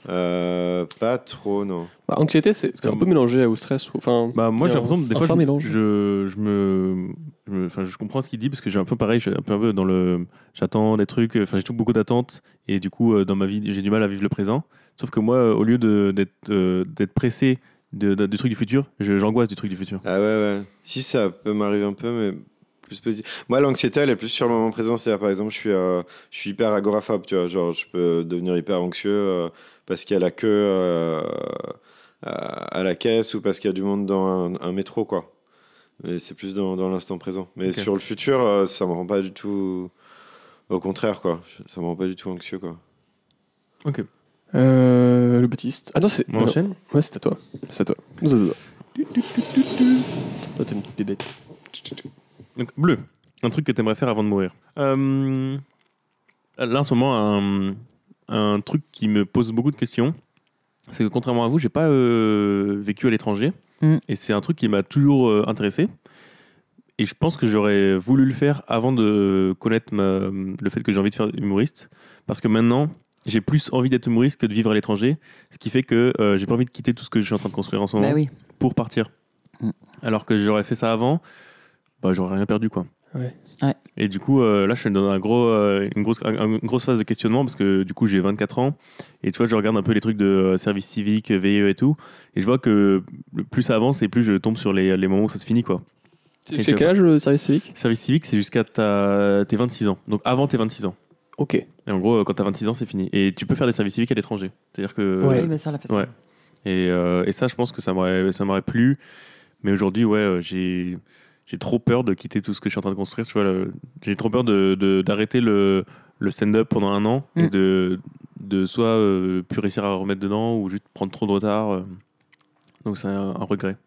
Euh, pas trop, non. Bah, anxiété, c'est c'est un peu mélangé au stress. Enfin, Bah, moi, j'ai a l'impression, un- des fois, je, je, je me, je me- enfin, je comprends ce qu'il dit parce que j'ai un peu pareil, je suis un peu, un peu dans le, j'attends des trucs, enfin, j'ai toujours beaucoup d'attentes et du coup, euh, dans ma vie, j'ai du mal à vivre le présent. Sauf que moi, euh, au lieu de- d'être, euh, d'être pressé de, de- du truc du futur, j'angoisse du truc du futur. Ah ouais, ouais. Si, ça peut m'arriver un peu, mais plus positif. Moi, l'anxiété, elle est plus sur le moment présent. C'est-à-dire, par exemple, je suis, euh, je suis hyper agoraphobe, tu vois. Genre, je peux devenir hyper anxieux euh, parce qu'il y a la queue euh, à, à la caisse ou parce qu'il y a du monde dans un, un métro, quoi. Mais c'est plus dans, dans l'instant présent. Mais sur le futur, ça me rend pas du tout. Au contraire, quoi. Ça me rend pas du tout anxieux, quoi. Ok. Euh, le Baptiste. Ah non, c'est. On non. enchaîne Ouais, c'est à toi. C'est à toi. C'est à toi. Toi, t'es une petite bébête. Donc, bleu, un truc que tu aimerais faire avant de mourir. Euh, là, en ce moment, un, un truc qui me pose beaucoup de questions, c'est que contrairement à vous, j'ai pas euh, vécu à l'étranger. Mm. Et c'est un truc qui m'a toujours euh, intéressé. Et je pense que j'aurais voulu le faire avant de connaître ma- le fait que j'ai envie de faire humoriste. Parce que maintenant, j'ai plus envie d'être humoriste que de vivre à l'étranger. Ce qui fait que euh, j'ai pas envie de quitter tout ce que je suis en train de construire en ce moment Bah oui. pour partir. Mm. Alors que j'aurais fait ça avant, bah, j'aurais rien perdu. quoi. Ouais. Ouais. Et du coup, euh, là, je suis dans un gros, euh, une, grosse, un- une grosse phase de questionnement parce que du coup, j'ai 24 ans. Et tu vois, je regarde un peu les trucs de euh, service civique, VIE et tout. Et je vois que le- plus ça avance et plus je tombe sur les, les moments où ça se finit. quoi. Et C'est quel âge le service civique? Service civique, c'est jusqu'à tes 26 ans. Donc avant tes 26 ans. Ok. Et en gros, euh, quand t'as 26 ans, c'est fini. Et tu peux faire des services civiques à l'étranger. C'est-à-dire que. Ouais. Oui, ça, on l'a ça. Ouais. Et, euh, et ça, je pense que ça m'aurait, ça m'aurait plu. Mais aujourd'hui, ouais, euh, j'ai, j'ai trop peur de quitter tout ce que je suis en train de construire. Tu vois, j'ai trop peur de, de- d'arrêter le, le stand-up pendant un an et Mm. de, de soit euh, plus réussir à remettre dedans ou juste prendre trop de retard. Donc c'est un, un regret.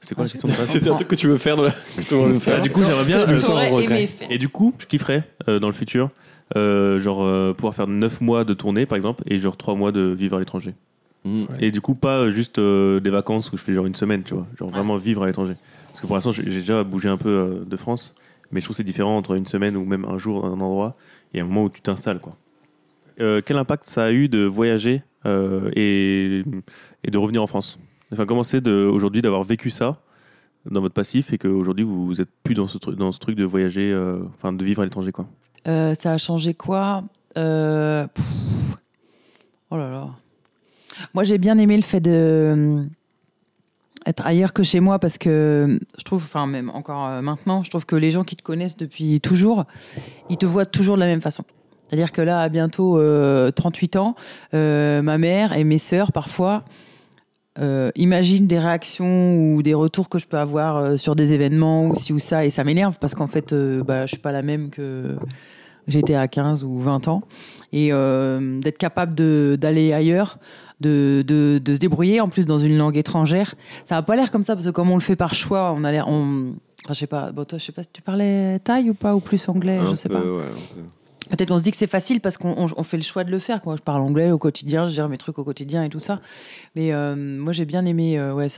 C'était quoi Ah, la question de C'était un truc que tu veux faire dans la. tu faire. Ah, du coup, j'aimerais bien. Que le euh, sens regret. et du coup, je kifferais euh, dans le futur, euh, genre euh, pouvoir faire 9 mois de tournée par exemple et genre 3 mois de vivre à l'étranger. Mm. Et du coup, pas juste euh, des vacances où je fais genre une semaine, tu vois, genre vraiment vivre à l'étranger. Parce que pour l'instant, j'ai déjà bougé un peu euh, de France, mais je trouve que c'est différent entre une semaine ou même un jour dans un endroit et un moment où tu t'installes, quoi. Euh, quel impact ça a eu de voyager euh, et, et de revenir en France? Enfin, comment c'est de- aujourd'hui d'avoir vécu ça dans votre passif et qu'aujourd'hui vous, vous êtes plus dans ce, truc, dans ce truc de voyager, euh, enfin de vivre à l'étranger, quoi? Euh, ça a changé quoi? Euh. Oh là là. Moi, j'ai bien aimé le fait de euh, être ailleurs que chez moi parce que je trouve, enfin même encore maintenant, je trouve que les gens qui te connaissent depuis toujours, ils te voient toujours de la même façon. C'est-à-dire que là, à bientôt euh, 38 ans, ma mère et mes sœurs, parfois, euh, imaginent des réactions ou des retours que je peux avoir euh, sur des événements ou ci ou ça, et ça m'énerve parce qu'en fait, euh, bah, je suis pas la même que j'étais à 15 ou 20 ans. Et euh, d'être capable d'aller ailleurs, de, de, de se débrouiller, en plus dans une langue étrangère, ça n'a pas l'air comme ça, parce que comme on le fait par choix, on a l'air... On... Enfin, je sais pas, bon, toi, je sais pas si tu parlais thaï ou pas, ou plus anglais, Un je sais peu, pas. ouais, un peu. Peut-être qu'on se dit que c'est facile parce qu'on on- on fait le choix de le faire. Je parle anglais au quotidien, je gère mes trucs au quotidien et tout ça. Mais euh, moi, j'ai bien aimé, euh,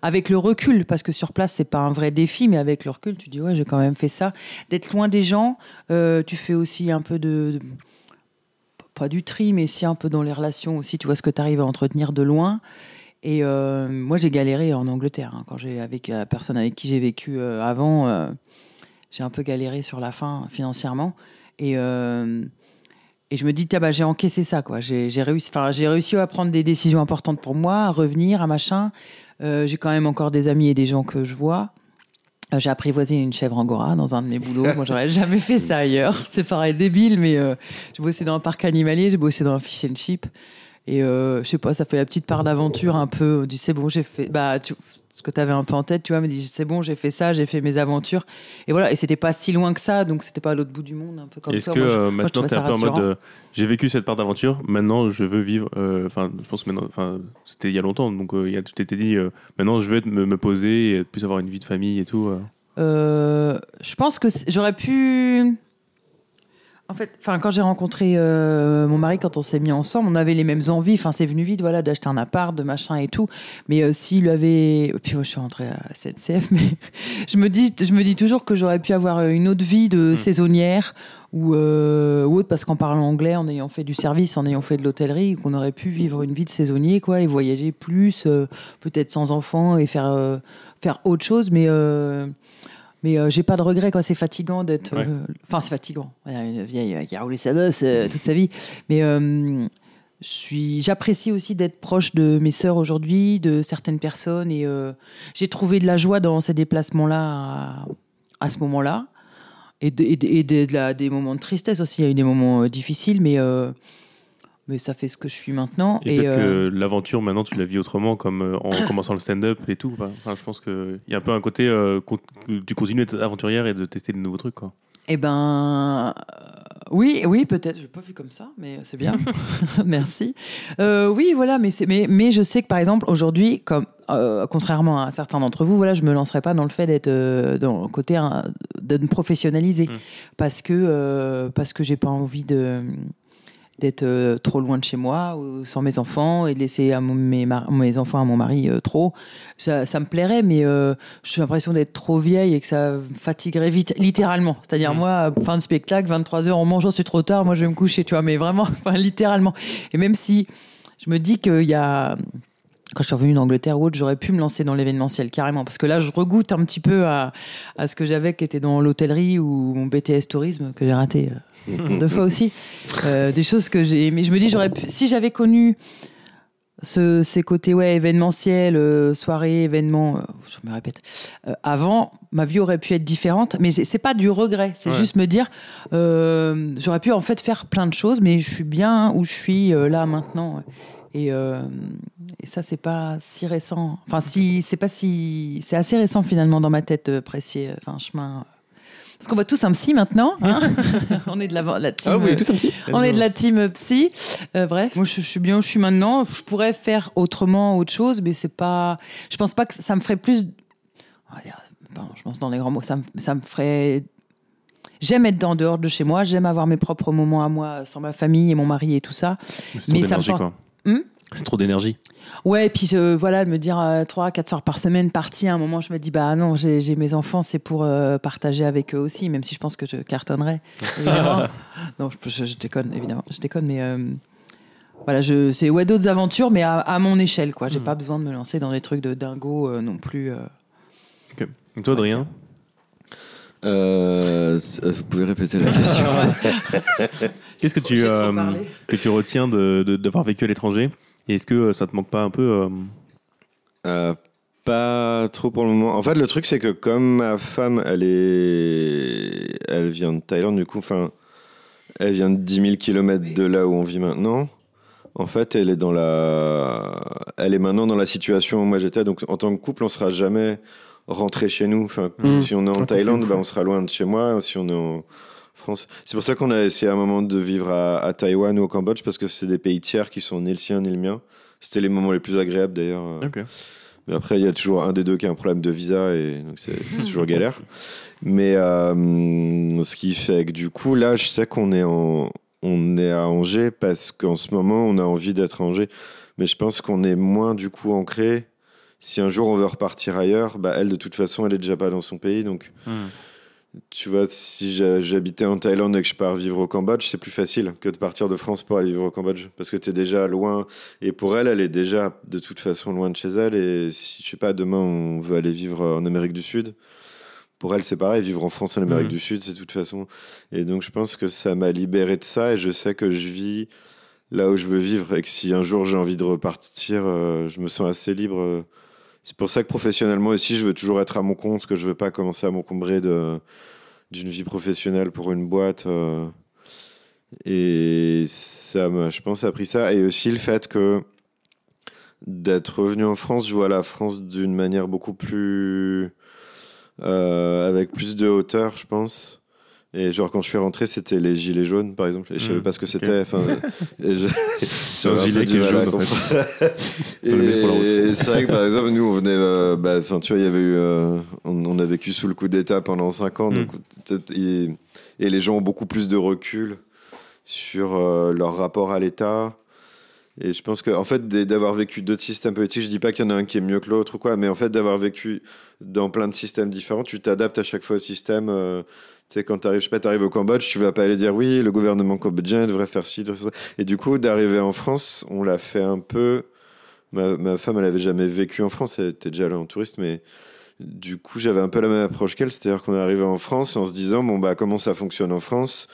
avec le recul, parce que sur place, c'est pas un vrai défi, mais avec le recul, tu dis, ouais, j'ai quand même fait ça. D'être loin des gens, euh, tu fais aussi un peu de, Pas du tri, mais si un peu dans les relations aussi, tu vois ce que tu arrives à entretenir de loin. Et moi, j'ai galéré en Angleterre. hein, quand j'ai avec la personne avec qui j'ai vécu avant, j'ai un peu galéré sur la fin financièrement. Et, euh, et je me dis, tiens, bah, j'ai encaissé ça. quoi. J'ai réussi, j'ai réussi à prendre des décisions importantes pour moi, à revenir, à machin. Euh, j'ai quand même encore des amis et des gens que je vois. Euh, J'ai apprivoisé une chèvre angora dans un de mes boulots. Moi, j'aurais jamais fait ça ailleurs. C'est pareil débile, mais j'ai bossé dans un parc animalier, j'ai bossé dans un fish and chip. Et je sais pas, ça fait la petite part d'aventure un peu. Dit, c'est bon, j'ai fait. Bah, tu- ce que tu avais un peu en tête, tu vois, me dit, c'est bon, j'ai fait ça, j'ai fait mes aventures. Et voilà, et c'était pas si loin que ça, donc c'était pas à l'autre bout du monde, un peu comme Est-ce que Moi, je- euh, maintenant tu es un peu en mode euh, j'ai vécu cette part d'aventure, maintenant je veux vivre. euh, Enfin, je pense que maintenant, enfin, c'était il y a longtemps, donc il y a, tu t'étais dit maintenant je vais me, me poser et plus avoir une vie de famille et tout. je pense que j'aurais pu. En fait, enfin, quand j'ai rencontré euh, mon mari, quand on s'est mis ensemble, on avait les mêmes envies. Enfin, c'est venu vite, voilà, d'acheter un appart, de machin et tout. Mais euh, s'il avait, puis moi, je suis rentrée à CNCF, mais je me dis, je me dis toujours que j'aurais pu avoir une autre vie de saisonnière ou, euh, ou autre, parce qu'en parlant anglais, en ayant fait du service, en ayant fait de l'hôtellerie, qu'on aurait pu vivre une vie de saisonnier, quoi, et voyager plus, euh, peut-être sans enfants et faire faire autre chose, mais. Mais euh, j'ai pas de regret, quoi. C'est fatigant d'être. Ouais. euh, Enfin, c'est fatigant. Il y a une vieille euh, qui a roulé sa bosse euh, toute sa vie. Mais j'apprécie aussi d'être proche de mes sœurs aujourd'hui, de certaines personnes. Et j'ai trouvé de la joie dans ces déplacements-là à, à ce moment-là. Et, de- et de- et de- la- des moments de tristesse aussi. Il y a eu des moments difficiles, mais, mais ça fait ce que je suis maintenant. Et, peut-être euh, que l'aventure maintenant tu la vis autrement, comme euh, en commençant le stand-up et tout. Enfin, je pense qu'il y a un peu un côté euh, tu continues d'être aventurière et de tester de nouveaux trucs. Quoi. Eh ben, euh, oui, oui, peut-être. Je l'ai pas vu comme ça, mais c'est bien. Merci. Euh, oui, voilà, mais, mais, mais je sais que par exemple, aujourd'hui, comme euh, contrairement à certains d'entre vous, voilà, je me lancerai pas dans le fait d'être euh, dans le côté hein, de me professionnaliser Mm. parce que euh, parce que j'ai pas envie de d'être euh, trop loin de chez moi ou sans mes enfants et de laisser à mon- mes, mes enfants à mon mari euh, trop. Ça, ça me plairait, mais euh, j'ai l'impression d'être trop vieille et que ça fatiguerait vite, littéralement. C'est-à-dire, moi, fin de spectacle, 23h, on mange, oh, c'est trop tard, moi je vais me coucher, tu vois, mais vraiment, enfin, littéralement. Et même si je me dis qu'il y a quand je suis revenue d'Angleterre ou autre, j'aurais pu me lancer dans l'événementiel carrément. Parce que là, je regoute un petit peu à, à ce que j'avais qui était dans l'hôtellerie ou mon BTS tourisme que j'ai raté euh, deux fois aussi. Euh, des choses que j'ai. Mais je me dis, j'aurais pu. Si j'avais connu ce, ces côtés ouais, événementiels, euh, soirées, événements, euh, je me répète, avant, ma vie aurait pu être différente. Mais c'est pas du regret, c'est Ouais. juste me dire, j'aurais pu en fait faire plein de choses, mais je suis bien où je suis là maintenant. Et, euh, et ça, c'est pas si récent. Enfin, si, c'est pas si. C'est assez récent finalement dans ma tête, euh, Pressier. Enfin, chemin. euh. Parce qu'on voit tous un psy maintenant. hein. on est de la, la team. Ah, euh, tous un petit on est de la team psy. Euh, bref, moi je, je suis bien où je suis maintenant. Je pourrais faire autrement, autre chose, mais c'est pas. Je pense pas que ça me ferait plus. on va dire, pardon, je pense dans les grands mots. Ça me, ça me ferait. J'aime être en dehors de chez moi. J'aime avoir mes propres moments à moi, sans ma famille et mon mari et tout ça. Mais ça me porte-. Hmm c'est trop d'énergie. Ouais, et puis euh, voilà, me dire euh, trois, quatre soirs par semaine parti, à un moment, je me dis, bah non, j'ai mes enfants, c'est pour euh, partager avec eux aussi, même si je pense que je cartonnerais, évidemment. non, je, je- je déconne, évidemment, je déconne, mais euh, voilà, je- c'est ouais, d'autres aventures, mais à, à mon échelle, quoi. J'ai Hmm. pas besoin de me lancer dans des trucs de dingo euh, non plus. euh. Ok. Et toi, Adrien? Vous pouvez répéter la question Qu'est-ce que tu, euh, que tu retiens de- de- d'avoir vécu à l'étranger? Et est-ce que euh, ça te manque pas un peu euh, Euh, Pas trop pour le moment. En fait, le truc, c'est que comme ma femme, elle est, elle vient de Thaïlande, du coup, enfin, elle vient de 10 000 km de là où on vit maintenant. En fait, elle est dans la, elle est maintenant dans la situation où moi j'étais. Donc, en tant que couple, on sera jamais rentré chez nous. Enfin, Mm. si on est en Ah, Thaïlande, bah, on sera loin de chez moi. Si on est en France, c'est pour ça qu'on a essayé à un moment de vivre à, à Taïwan ou au Cambodge parce que c'est des pays tiers qui sont ni le sien ni le mien. C'était les moments les plus agréables d'ailleurs. euh, mais après, il y a toujours un des deux qui a un problème de visa et donc c'est toujours galère. Mais euh, ce qui fait que du coup, là, je sais qu'on est, en, on est à Angers parce qu'en ce moment, on a envie d'être à Angers. Mais je pense qu'on est moins du coup ancré. Si un jour on veut repartir ailleurs, bah, elle, de toute façon, elle est déjà pas dans son pays. Donc, Hmm. Tu vois, si j'habitais en Thaïlande et que je pars vivre au Cambodge, c'est plus facile que de partir de France pour aller vivre au Cambodge. Parce que tu es déjà loin. Et pour elle, elle est déjà de toute façon loin de chez elle. Et si, je sais pas, demain on veut aller vivre en Amérique du Sud, pour elle c'est pareil, vivre en France, en Amérique Mhm. du Sud, c'est de toute façon. Et donc je pense que ça m'a libéré de ça. Et je sais que je vis là où je veux vivre. Et que si un jour j'ai envie de repartir, euh, je me sens assez libre. euh. C'est pour ça que professionnellement aussi, je veux toujours être à mon compte, que je veux pas commencer à m'encombrer d'une vie professionnelle pour une boîte. euh. et ça m'a, je pense, appris ça. Et aussi le fait que d'être revenu en France, je vois la France d'une manière beaucoup plus. euh, avec plus de hauteur, je pense. Et genre, quand je suis rentré, c'était les gilets jaunes, par exemple. Et je savais Mm, pas ce que c'était. Enfin, et je- C'est un gilet qui est jaune, en route. Et c'est vrai que par exemple, nous, on venait, euh, bah, tu vois, il y avait eu, euh, on, on a vécu sous le coup d'État pendant 5 ans, Mm. donc et, et les gens ont beaucoup plus de recul sur euh, leur rapport à l'État. Et je pense que, en fait, d'avoir vécu d'autres systèmes politiques, je dis pas qu'il y en a un qui est mieux que l'autre ou quoi, mais en fait, d'avoir vécu dans plein de systèmes différents, tu t'adaptes à chaque fois au système. euh, tu sais, quand tu arrives, je sais t'arrives au Cambodge, tu vas pas aller dire oui, le gouvernement cambodgien devrait faire ci, devrait faire ça. Et du coup, d'arriver en France, on l'a fait un peu. Ma, ma femme, elle avait jamais vécu en France, elle était déjà là en touriste, mais du coup, j'avais un peu la même approche qu'elle, c'est-à-dire qu'on est arrivé en France en se disant, bon, bah, comment ça fonctionne en France?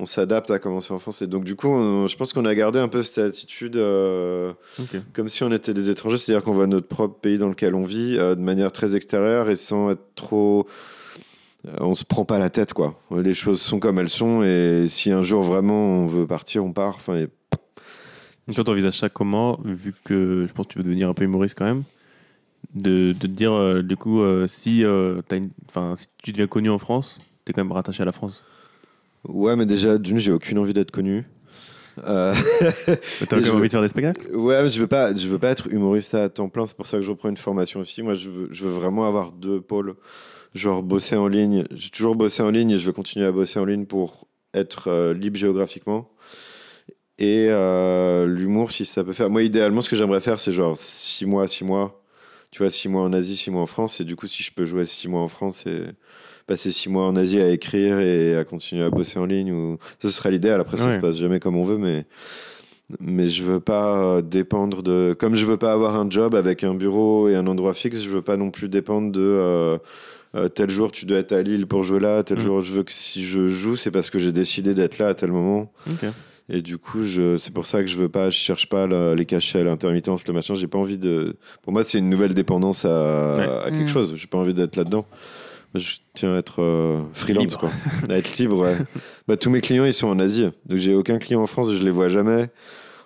On s'adapte à comment c'est en France. Et donc, du coup, on- je pense qu'on a gardé un peu cette attitude euh, comme si on était des étrangers, c'est-à-dire qu'on voit notre propre pays dans lequel on vit euh, de manière très extérieure et sans être trop. euh, on se prend pas la tête, quoi. Les choses sont comme elles sont et si un jour vraiment on veut partir, on part. Enfin, et- toi, t'envisages ça comment, vu que je pense que tu veux devenir un peu humoriste quand même, de, de te dire, euh, du coup, si, une- si tu deviens connu en France, t'es quand même rattaché à la France? Ouais, mais déjà, d'une, j'ai aucune envie d'être connu. Euh, T'as je- envie de faire des spectacles? Ouais, mais je veux pas, je veux pas être humoriste à temps plein. C'est pour ça que je reprends une formation aussi. Moi, je veux, je veux vraiment avoir deux pôles. Genre bosser en ligne. J'ai toujours bossé en ligne et je veux continuer à bosser en ligne pour être euh, libre géographiquement. Et euh, l'humour, si ça peut faire. Moi, idéalement, ce que j'aimerais faire, c'est genre 6 mois, 6 mois. Tu vois, 6 mois en Asie, 6 mois en France. Et du coup, si je peux jouer 6 mois en France et passer 6 mois en Asie à écrire et à continuer à bosser en ligne, ou... ce serait l'idéal. Après, ça Ouais. se passe jamais comme on veut, mais. Mais je veux pas euh, dépendre de. Comme je veux pas avoir un job avec un bureau et un endroit fixe, je veux pas non plus dépendre de. euh, euh, tel jour tu dois être à Lille pour jouer là, tel Mm. jour je veux que si je joue, c'est parce que j'ai décidé d'être là à tel moment. Et du coup, je, c'est pour ça que je veux pas, je cherche pas la- les cachets à l'intermittence, le machin. J'ai pas envie de. Pour moi, c'est une nouvelle dépendance à, Ouais. à quelque Mm. chose. J'ai pas envie d'être là-dedans. Moi, Je tiens à être euh, freelance, Libre. quoi. À être libre, ouais. bah, tous mes clients, ils sont en Asie. Donc, j'ai aucun client en France, je les vois jamais.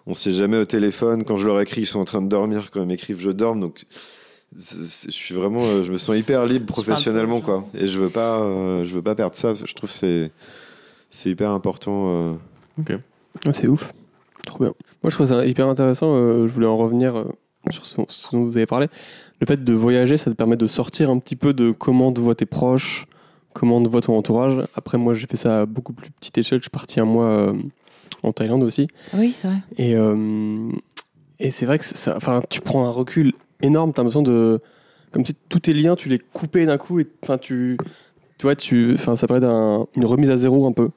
On sait jamais au téléphone. Quand je leur écris, ils sont en train de dormir. Quand ils m'écrivent, je dorme. Donc, je suis vraiment, euh, je me sens hyper libre professionnellement, quoi. Et je veux pas, euh, je veux pas perdre ça. parce que je trouve que c'est, c'est hyper important. euh, Ah, c'est ouf. Trop bien. Moi, je trouve ça hyper intéressant. euh, je voulais en revenir euh, sur ce, ce dont vous avez parlé. Le fait de voyager, ça te permet de sortir un petit peu de comment te voient tes proches, comment te voit ton entourage. Après, moi, j'ai fait ça à beaucoup plus petite échelle. Je suis parti un mois euh, en Thaïlande aussi. Oui, c'est vrai. Et, euh, et c'est vrai que ça, enfin, tu prends un recul énorme. Tu as l'impression de. Comme si tous tes liens, tu les coupais d'un coup. Et, enfin, tu, tu vois, tu, enfin, ça paraît un- une remise à zéro un peu.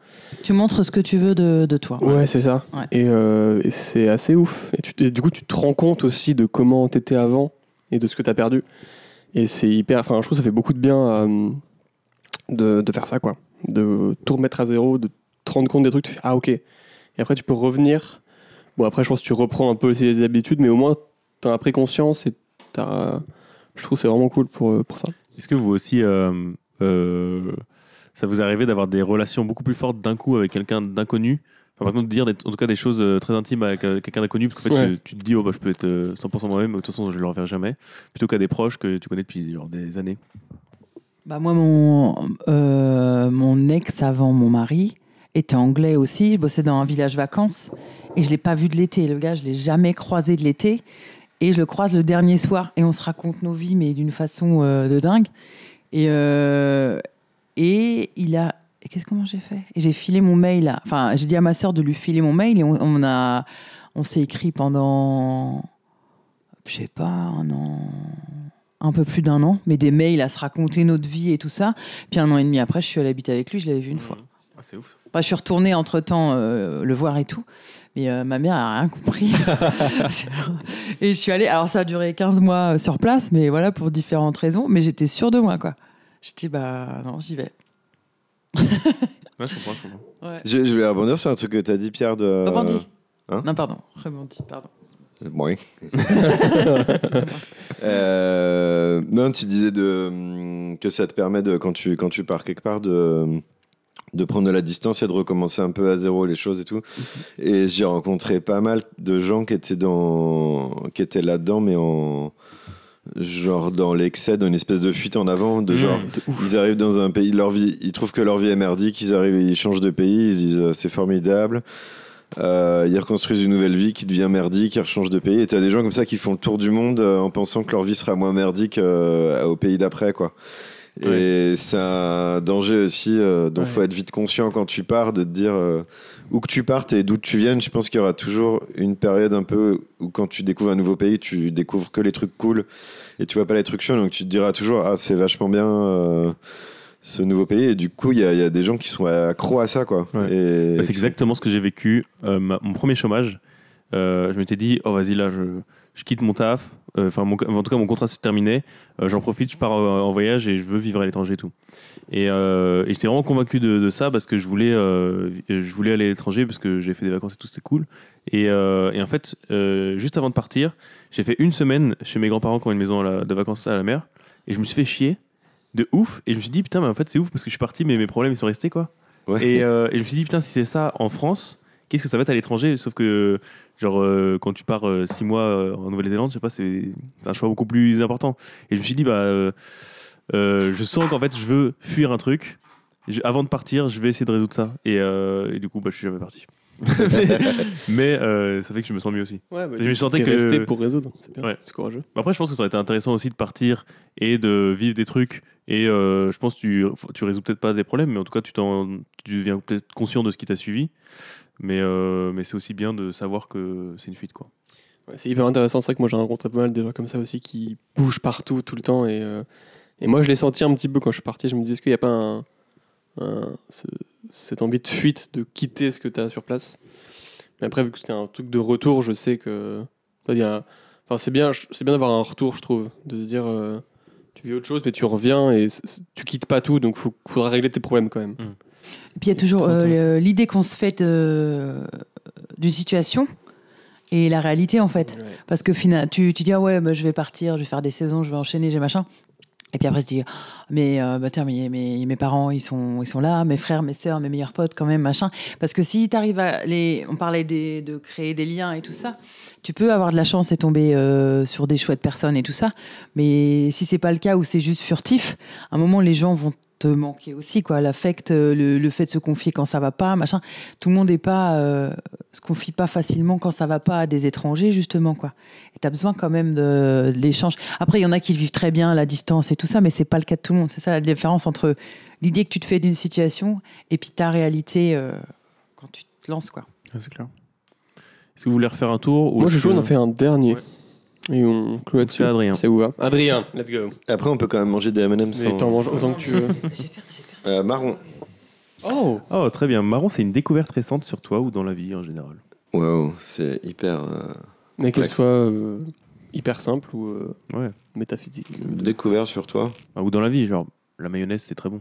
Tu montres ce que tu veux de, de toi. Ouais, c'est ça. Ouais. Et, euh, et c'est assez ouf. Et, tu, et du coup, tu te rends compte aussi de comment t'étais avant et de ce que t'as perdu. Et c'est hyper. Enfin, je trouve que ça fait beaucoup de bien euh, de, faire ça, quoi. De tout remettre à zéro, de te rendre compte des trucs. Tu fais Ah, ok. Et après, tu peux revenir. Bon, après, je pense que tu reprends un peu les habitudes, mais au moins, t'en as pris conscience et t'as. Je trouve que c'est vraiment cool pour, pour ça. Est-ce que vous aussi, euh, euh, ça vous arrivé d'avoir des relations beaucoup plus fortes d'un coup avec quelqu'un d'inconnu? Enfin, Par exemple, de dire des- en tout cas des choses euh, très intimes avec euh, quelqu'un d'inconnu, parce qu'en fait, Ouais. tu, tu te dis, oh, bah, je peux être euh, 100% moi-même, mais de toute façon, je ne le reverrai jamais, plutôt qu'à des proches que tu connais depuis genre, des années. Bah moi, mon, euh, mon ex avant mon mari était anglais aussi. Je bossais dans un village vacances et je l'ai pas vu de l'été. Le gars, je l'ai jamais croisé de l'été. Et je le croise le dernier soir et on se raconte nos vies, mais d'une façon euh, de dingue. Et, euh, et il a. et Qu'est-ce comment j'ai fait? Et j'ai filé mon mail. Enfin, j'ai dit à ma sœur de lui filer mon mail et on, on a, on s'est écrit pendant, je sais pas, un an, un peu plus d'un an, mais des mails à se raconter notre vie et tout ça. Puis un an et demi après, je suis allée habiter avec lui. Je l'avais vu une fois. Ah, c'est ouf. Enfin, je suis retournée entre temps le voir et tout. Mais euh, ma mère a rien compris. et je suis allée. Alors, ça a duré 15 mois euh, sur place, mais voilà, pour différentes raisons. Mais j'étais sûre de moi, quoi. J'étais, bah, non, j'y vais. Ouais, je comprends, je comprends. Ouais. Je, je voulais rebondir sur un truc que tu as dit, Pierre, de. Rebondis. hein non, pardon. Rebondis, pardon. Oui. Euh, non, tu disais de, hum, que ça te permet, de, quand, tu, quand tu pars quelque part, de, de prendre de la distance et de recommencer un peu à zéro les choses et tout. Et j'ai rencontré pas mal de gens qui étaient, dans, qui étaient là-dedans, mais en. Genre dans l'excès, dans une espèce de fuite en avant, de Mmh. genre ils arrivent dans un pays, leur vie, ils trouvent que leur vie est merdique, ils arrivent, ils changent de pays, ils disent euh, c'est formidable. Euh, ils reconstruisent une nouvelle vie qui devient merdique, ils rechangent de pays. Et t'as des gens comme ça qui font le tour du monde euh, en pensant que leur vie sera moins merdique euh, au pays d'après, quoi. Et c'est un danger aussi euh, dont Ouais. faut être vite conscient quand tu pars, de te dire euh, où que tu partes et d'où tu viennes. Je pense qu'il y aura toujours une période un peu où quand tu découvres un nouveau pays, tu découvres que les trucs cool et tu vois pas les trucs chiants. Donc tu te diras toujours ah c'est vachement bien. euh, ce nouveau pays et du coup il y, a- il y a des gens qui sont accros à ça quoi Ouais. et Bah, c'est exactement ce que j'ai vécu. Euh, ma- mon premier chômage, euh, je m'étais dit, oh vas-y, là, je, je quitte mon taf. Euh, Enfin, mon- en tout cas, mon contrat s'est terminé. Euh, J'en profite, je pars euh, en voyage et je veux vivre à l'étranger et tout. Et, euh, et j'étais vraiment convaincu de, de ça parce que je voulais, euh, je voulais aller à l'étranger parce que j'ai fait des vacances et tout, c'était cool. Et, euh, et en fait, euh, juste avant de partir, j'ai fait une semaine chez mes grands-parents qui ont une maison la- de vacances à la mer. Et je me suis fait chier de ouf. Et je me suis dit, putain, mais en fait, c'est ouf parce que je suis parti, mais mes problèmes, ils sont restés, quoi. Ouais. Et, euh, et je me suis dit, putain, si c'est ça en France, qu'est-ce que ça va être à l'étranger? Sauf que, genre, euh, quand tu pars euh, six mois euh, en Nouvelle-Zélande, je sais pas, c'est un choix beaucoup plus important. Et je me suis dit, bah, euh, je sens qu'en fait, je veux fuir un truc. Je- avant de partir, je vais essayer de résoudre ça. Et, euh, et du coup, bah, je suis jamais parti. mais euh, ça fait que je me sens mieux aussi. Ouais, bah, Je me sentais t'es que- resté pour résoudre. C'est bien. Ouais. C'est courageux. Bah Après, je pense que ça aurait été intéressant aussi de partir et de vivre des trucs. Et euh, je pense que tu, tu résous peut-être pas des problèmes, mais en tout cas, tu, t'en, tu deviens peut-être conscient de ce qui t'a suivi. Mais, euh, mais c'est aussi bien de savoir que c'est une fuite. Quoi. Ouais, c'est hyper intéressant. C'est vrai que moi j'ai rencontré pas mal de gens comme ça aussi qui bougent partout tout le temps. Et, euh, et moi je l'ai senti un petit peu quand je suis parti. Je me disais, est-ce qu'il n'y a pas un, un- ce- cette envie de fuite, de quitter ce que tu as sur place? Mais après, vu que c'était un truc de retour, je sais que. Enfin, c'est bien, c'est bien d'avoir un retour, je trouve. De se dire, euh, tu vis autre chose, mais tu reviens et tu quittes pas tout, donc il faudra régler tes problèmes quand même. Et puis il y a toujours euh, l'idée qu'on se fait d'une situation et la réalité en fait. Parce que fina- tu, tu dis, ah ouais, bah, je vais partir, je vais faire des saisons, je vais enchaîner, j'ai machin. Et puis après, tu dis, mais, euh, bah, tiens, mais mes, mes parents, ils sont, ils sont là, mes frères, mes sœurs, mes meilleurs potes, quand même, machin. Parce que si tu arrives à les. On parlait des- de créer des liens et tout ça, tu peux avoir de la chance et tomber euh, sur des chouettes personnes et tout ça. Mais si c'est pas le cas ou c'est juste furtif, à un moment, les gens vont te manquer aussi, quoi. L'affect, euh, le, le fait de se confier quand ça va pas, machin. Tout le monde est pas. euh, se confie pas facilement quand ça va pas à des étrangers, justement, quoi. Et tu as besoin quand même de, de l'échange. Après, il y en a qui le vivent très bien, la distance et tout ça, mais c'est pas le cas de tout le monde. C'est ça la différence entre l'idée que tu te fais d'une situation et puis ta réalité euh, quand tu te lances, quoi. c'est clair. Est-ce que vous voulez refaire un tour ou Moi, je joue, on en fait un dernier. Ouais. Et on clôt là-dessus. C'est Adrien. C'est où hein Adrien, let's go. Après, on peut quand même manger des M&M's Mais sans... t'en manges autant que tu veux. Euh, marron. Oh Oh, très bien. Marron, c'est une découverte récente sur toi ou dans la vie en général Waouh, c'est hyper euh, Mais qu'elle soit euh, hyper simple ou euh, Ouais. métaphysique. découvert sur toi. Ah, Ou dans la vie, genre, la mayonnaise, c'est très bon.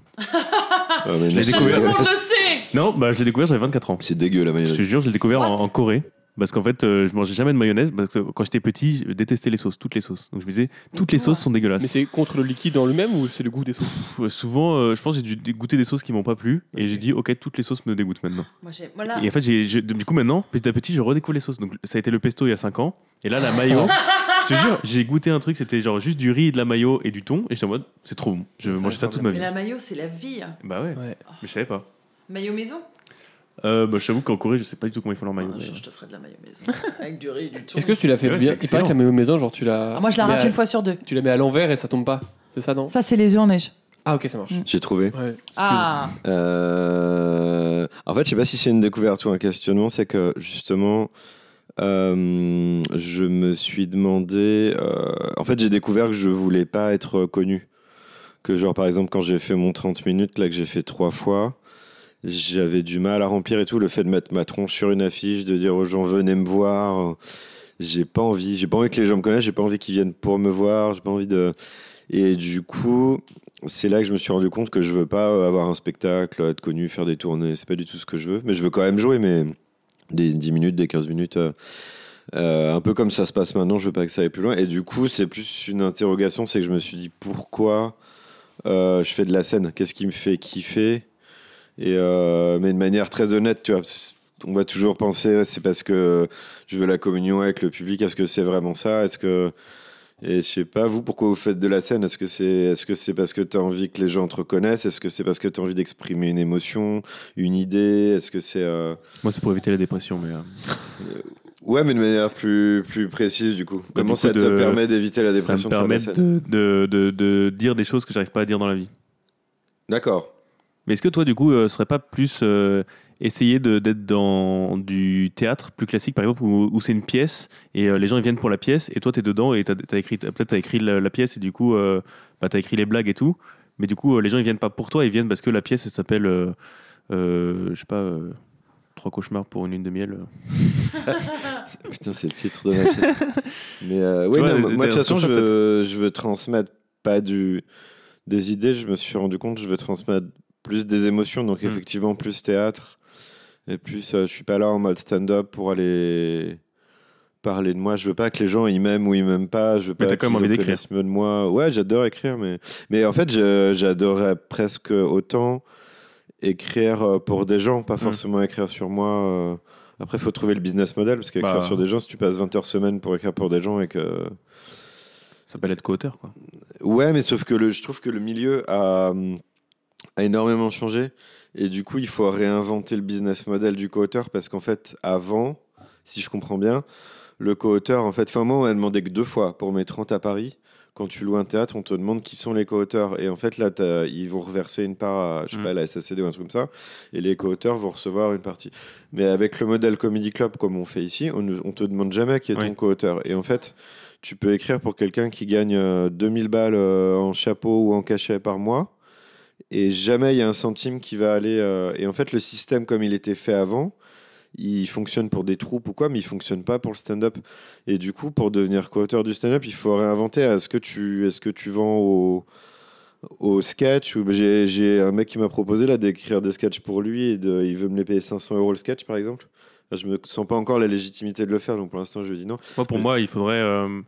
Ouais, mais Je l'ai c'est- découvert. sait Non, bah, je l'ai découvert, j'avais 24 ans. C'est dégueu la Je mayonnaise. te jure, je l'ai découvert en, What en Corée. Parce qu'en fait, euh, je mangeais jamais de mayonnaise. Parce que quand j'étais petit, je détestais les sauces, toutes les sauces. Donc je me disais, toutes les sauces sont dégueulasses. Mais c'est contre le liquide en lui-même ou c'est le goût des sauces? Pff, souvent, euh, je pense que j'ai dû goûter des sauces qui m'ont pas plu. Et j'ai dit, ok, toutes les sauces me dégoûtent maintenant. Moi, j'ai- voilà. Et en fait, j'ai- du coup, maintenant, petit à petit, je redécouvre les sauces. Donc ça a été le pesto il y a 5 ans. Et là, la mayo. je te jure, j'ai goûté un truc, c'était genre juste du riz, de la mayo et du thon. Et j'étais en mode, c'est trop bon. Je Ça mangeais ça toute ma Mais vie. la maillot, c'est la vie. hein. Bah ouais, Ouais. mais je savais pas. Maillot maison? Euh, bah, je t'avoue qu'en Corée, je sais pas du tout comment ils font leur mayo. Un mais- jour, je te ferai de la maillot maison. Avec du riz et du thon. Est-ce que tu l'as fait Ouais, bien c'est Il paraît que la excellent. mayo maison, genre tu la. Ah, moi, je la mets rate à- une fois sur deux. Tu la mets à l'envers et ça tombe pas. C'est ça, non Ça, c'est les œufs en neige. Ah, ok, ça marche. J'ai trouvé. Ouais. Ah Euh, En fait, je sais pas si c'est une découverte ou un questionnement, c'est que justement, euh, je me suis demandé. euh, En fait, j'ai découvert que je voulais pas être connu. Que genre, par exemple, quand j'ai fait mon 30 minutes, là que j'ai fait trois fois, j'avais du mal à remplir et tout. Le fait de mettre ma tronche sur une affiche, de dire aux gens venez me voir, j'ai pas envie. J'ai pas envie que les gens me connaissent. J'ai pas envie qu'ils viennent pour me voir. J'ai pas envie de. Et du coup, c'est là que je me suis rendu compte que je veux pas euh, avoir un spectacle, être connu, faire des tournées. C'est pas du tout ce que je veux. Mais je veux quand même jouer, mais des 10 minutes, des 15 minutes. euh, euh, un peu comme ça se passe maintenant, je veux pas que ça aille plus loin. Et du coup, c'est plus une interrogation, c'est que je me suis dit pourquoi je fais de la scène? Qu'est-ce qui me fait kiffer? Et euh, mais de manière très honnête, tu vois. On va toujours penser, c'est parce que je veux la communion avec le public. Est-ce que c'est vraiment ça? Est-ce que et je sais pas, vous, pourquoi vous faites de la scène? Est-ce que c'est est -ce c'est parce que tu as envie que les gens te reconnaissent? Est-ce que c'est parce que tu as envie d'exprimer une émotion, une idée? Est-ce que c'est. euh, Moi, c'est pour éviter la dépression, mais. euh, Ouais, mais de manière plus, plus précise, du coup. Comment du ça te de- permet d'éviter la ça me dépression faire de permet de, de, de dire des choses que j'arrive pas à dire dans la vie. D'accord. Mais est-ce que toi, du coup, euh, serait pas plus euh, essayer d'être dans du théâtre plus classique, par exemple, où, où c'est une pièce et euh, les gens ils viennent pour la pièce et toi tu es dedans et écrit, peut-être tu as écrit la, la pièce et du coup euh, bah, tu as écrit les blagues et tout, mais du coup euh, les gens ils viennent pas pour toi, ils viennent parce que la pièce elle s'appelle, je sais pas, Trois cauchemars pour une lune de miel. Putain, c'est le titre de ma pièce. Mais oui, vois, non, des- moi, de toute façon, je veux, je veux transmettre pas du, des idées. Je me suis rendu compte je veux transmettre plus des émotions. Donc, Mm. effectivement, plus théâtre. Et plus, euh, je suis pas là en mode stand-up pour aller parler de moi. Je veux pas que les gens ils m'aiment ou ils m'aiment pas. Je veux Mais pas t'as quand même envie en d'écrire. connaissent mieux de moi. Ouais, j'adore écrire, mais mais en fait, j'adorerais presque autant écrire euh, pour des gens, pas forcément écrire sur moi. euh. Après, il faut trouver le business model parce qu'écrire Bah. sur des gens, si tu passes 20 heures semaine pour écrire pour des gens et que Ça s'appelle être co-auteur quoi. Ouais, mais sauf que le, je trouve que le milieu a, hum, a énormément changé. Et du coup, il faut réinventer le business model du co-auteur parce qu'en fait, avant, si je comprends bien, le co-auteur, en fait, enfin, moi, on m'a demandé que deux fois pour mes 30 à Paris. Quand tu loues un théâtre, on te demande qui sont les co-auteurs. Et en fait, là, ils vont reverser une part à, je sais Mm. pas, à la SACD ou un truc comme ça. Et les co-auteurs vont recevoir une partie. Mais avec le modèle Comedy Club, comme on fait ici, on ne te demande jamais qui est ton Oui. co-auteur. Et en fait, tu peux écrire pour quelqu'un qui gagne euh, 2000 balles euh, en chapeau ou en cachet par mois. Et jamais il y a un centime qui va aller. euh, Et en fait, le système comme il était fait avant, il fonctionne pour des troupes ou quoi, mais il fonctionne pas pour le stand-up. Et du coup, pour devenir co-auteur du stand-up, il faut réinventer. Est-ce que tu, est-ce que tu vends au, au sketch j'ai, un mec qui m'a proposé là d'écrire des sketchs pour lui et de, il veut me les payer 500 euros le sketch par exemple. Je me sens pas encore la légitimité de le faire, donc pour l'instant je lui dis non. Moi, pour Mais- moi, il faudrait euh,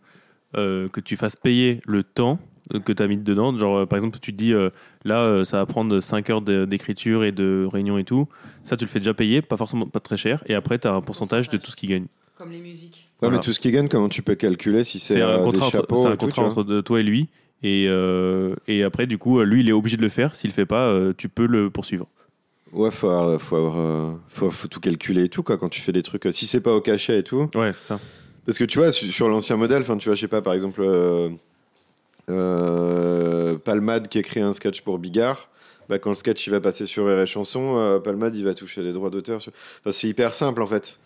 euh, que tu fasses payer le temps que tu as mis dedans. Genre, euh, par exemple, tu te dis, euh, là, euh, ça va prendre 5 heures d'écriture et de réunion et tout. Ça, tu le fais déjà payer, pas forcément pas très cher. Et après, tu as un pourcentage de tout ce qu'il gagne. Comme les musiques. Ouais, Voilà. mais tout ce qu'il gagne, comment tu peux calculer si c'est, un euh, contrat, des entre, un et contrat entre toi et lui. Et, euh, et après, du coup, euh, lui, il est obligé de le faire. S'il le fait pas, euh, tu peux le poursuivre. Ouais, faut avoir, faut, avoir, euh, faut, faut tout calculer et tout quoi quand tu fais des trucs. euh, Si c'est pas au cachet et tout. Ouais, c'est ça. Parce que tu vois, su- sur l'ancien modèle, enfin, tu vois, je sais pas, par exemple, euh, euh, Palmade qui écrit un sketch pour Bigard, bah, quand le sketch il va passer sur RR Chanson, euh, Palmade il va toucher les droits d'auteur. sur- Enfin, c'est hyper simple en fait.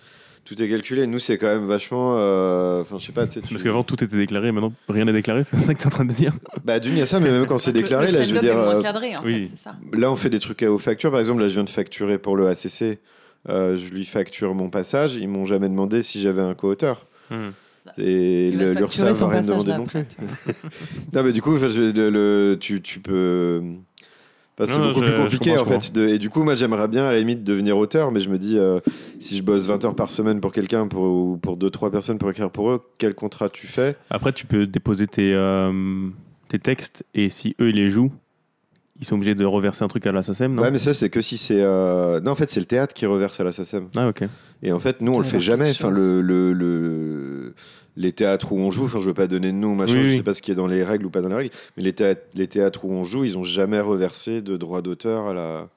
Tout est calculé. Nous, c'est quand même vachement. euh, Enfin, je sais pas, tu Parce qu'avant, tout était déclaré. Maintenant, rien n'est déclaré. C'est ça que tu es en train de dire. Bah, d'une, il y a ça, mais même quand c'est déclaré, le là, je veux dire. est moins euh, cadré, en oui. fait, c'est ça. Là, on fait des trucs aux factures. Par exemple, là, je viens de facturer pour le ACC. Euh, je lui facture mon passage. Ils m'ont jamais demandé si j'avais un co-auteur. Hmm. Et Il va rien là, non plus. non, mais du coup, enfin, je- le, le- tu, tu peux. Enfin, c'est beaucoup je- plus compliqué en fait. de- et du coup, moi, j'aimerais bien à la limite devenir auteur, mais je me dis, euh, si je bosse 20 heures par semaine pour quelqu'un pour, ou pour 2-3 personnes pour écrire pour eux, quel contrat tu fais? Après, tu peux déposer tes, euh, tes textes. Et si eux, ils les jouent, ils sont obligés de reverser un truc à la SACEM, non? Ouais, mais ça, c'est que si c'est. euh, Non, en fait, c'est le théâtre qui reverse à la SACEM. Ah, ok. Et en fait, nous, on le fait jamais. Enfin, le, le- les théâtres où on joue, enfin, je veux pas donner de nom, machin, Oui, je oui. sais pas ce qui est dans les règles ou pas dans les règles, mais les théâtres, les théâtres où on joue, ils ont jamais reversé de droits d'auteur à la,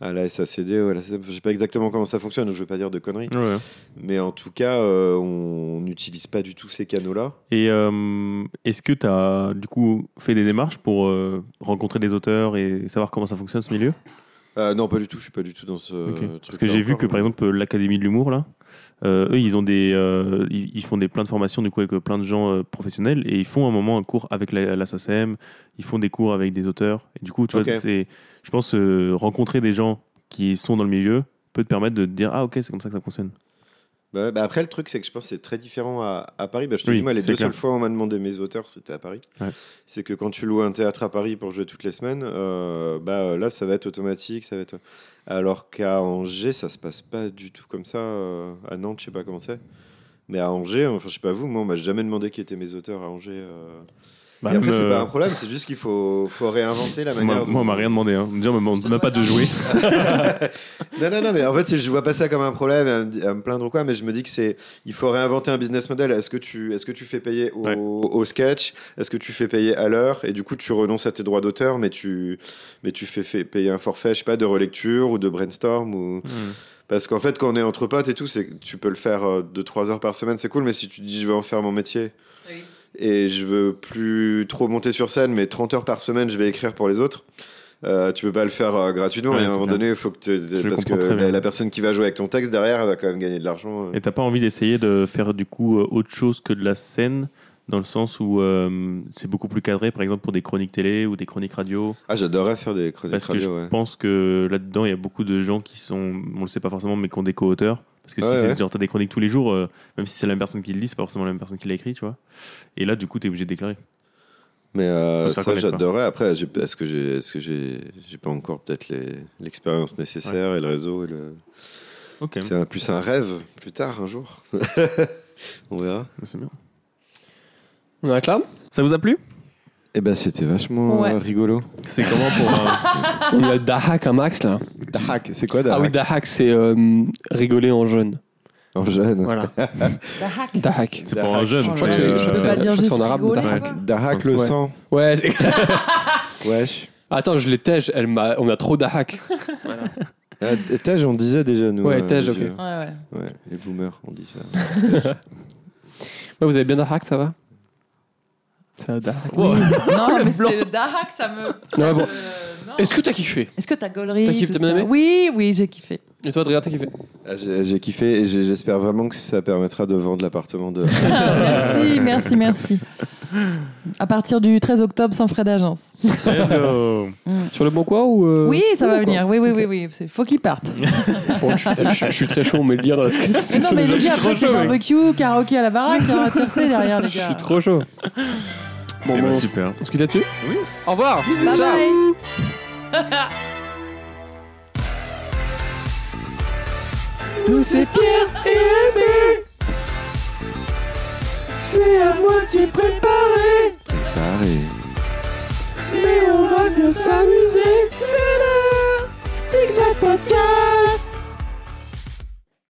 à la SACD ou à la. Je sais pas exactement comment ça fonctionne, je veux pas dire de conneries. Ouais. Mais en tout cas, euh, on n'utilise pas du tout ces canaux-là. Et euh, est-ce que tu as du coup fait des démarches pour euh, rencontrer des auteurs et savoir comment ça fonctionne ce milieu? Non, pas du tout, je suis pas du tout dans ce Ok. truc. Parce que j'ai vu que par exemple l'Académie de l'humour là, euh, eux ils ont des, euh, ils, ils font des plein de formations du coup avec euh, plein de gens professionnels et ils font un moment un cours avec la, la SACEM, ils font des cours avec des auteurs et du coup tu vois c'est, je pense rencontrer des gens qui sont dans le milieu peut te permettre de te dire ah ok c'est comme ça que ça fonctionne. Bah, ouais, bah après, le truc, c'est que je pense que c'est très différent à, à Paris. Bah, je te Oui, dis, moi, les deux clair. seules fois où on m'a demandé mes auteurs, c'était à Paris. Ouais. C'est que quand tu loues un théâtre à Paris pour jouer toutes les semaines, euh, bah, là, ça va être automatique. Ça va être... Alors qu'à Angers, ça se passe pas du tout comme ça. euh, À Nantes, je sais pas comment c'est. Mais à Angers, enfin, je sais pas vous, moi, on m'a jamais demandé qui étaient mes auteurs à Angers. euh. Bah, Et après, c'est pas un problème, c'est juste qu'il faut, faut réinventer la moi, manière. moi, on m'a dont- rien demandé. Hein. Déjà, on me demande Je te même pas de jouer. Non, non, non, mais en fait, je vois pas ça comme un problème à, me- plaindre ou quoi, mais je me dis que c'est, il faut réinventer un business model. Est-ce que tu, est-ce que tu fais payer au, Ouais. au sketch? Est-ce que tu fais payer à l'heure? Et du coup, tu renonces à tes droits d'auteur, mais tu, mais tu fais, fais payer un forfait, je sais pas, de relecture ou de brainstorm ou. Hmm. Parce qu'en fait, quand on est entre potes et tout, tu peux le faire 2-3 heures par semaine, c'est cool, mais si tu dis je veux en faire mon métier et je veux plus trop monter sur scène, mais 30 heures par semaine, je vais écrire pour les autres. Euh, tu peux pas le faire euh, gratuitement Ouais, et à un moment donné il faut que te- parce que la, personne qui va jouer avec ton texte derrière elle va quand même gagner de l'argent euh. Et t'as pas envie d'essayer de faire du coup euh, autre chose que de la scène dans le sens où euh, c'est beaucoup plus cadré, par exemple pour des chroniques télé ou des chroniques radio? ah j'adorerais faire des chroniques Parce que radio je ouais. pense que là-dedans, il y a beaucoup de gens qui sont, on le sait pas forcément, mais qui ont des co-auteurs. Parce que si Ouais, c'est ouais. genre t'as des chroniques tous les jours, euh, même si c'est la même personne qui le lit, c'est pas forcément la même personne qui l'a écrit, tu vois. Et là, du coup, t'es obligé de déclarer. mais euh, ça j'adorerais après est-ce que j'ai est-ce que j'ai j'ai pas encore peut-être l'expérience nécessaire et le réseau et le Ok, c'est un, plus un rêve plus tard un jour on verra c'est bien. On arrête là Ça vous a plu? Et ben c'était vachement Ouais. euh, rigolo C'est comment pour un... On a Dahak un max là. Dahak c'est quoi Ah Dahak oui, Dahak, c'est euh, rigoler en jeune. en jeune Voilà. Dahak. Dahak. C'est pour un jeune. Je crois que c'est, c'est- euh, je crois que c'est juste en arabe, rigoler, Dahak. Dahak le Ouais. sang Ouais, c'est- wesh Attends, je l'ai tège, elle m'a... on a trop d'ahak. Ah, Tej, on disait déjà, nous. Ouais, euh, Tej, ok. Ouais, ouais. Ouais, les boomers, on dit ça. Ouais, vous avez bien d'ahak, ça va? Ça a d'ahak. Non, mais c'est le Dahak, ça me. ça Ouais, bon. me- non. Est-ce que t'as kiffé? Est-ce que t'as gaulerie T'as kiffé, tout t'as bien ça? aimé? Oui, oui, j'ai kiffé. Et toi, Adrien, t'as kiffé? Ah, J'ai j'ai kiffé et j'ai- j'espère vraiment que ça permettra de vendre l'appartement de. merci, merci, merci. À partir du 13 octobre, sans frais d'agence. Let's go. Sur le bon coin ou euh, oui, ça va venir. Oui, oui, oui, oui. C'est- Faut qu'ils partent. Bon, je, suis, je- je suis très chaud, mais le lien dans la Mais non, mais je les suis gars, après, c'est chaud, mec. barbecue, karaoké à la baraque, tiercé derrière, les Je gars. suis trop chaud. Bon, Eh bon, ben, on, se- super. on se quitte là-dessus Oui. Au revoir Bye Ciao. bye. Nous c'est Pierre et Aimé. C'est à moitié préparé, Pareil. mais on va bien s'amuser. C'est le Zigzag Podcast.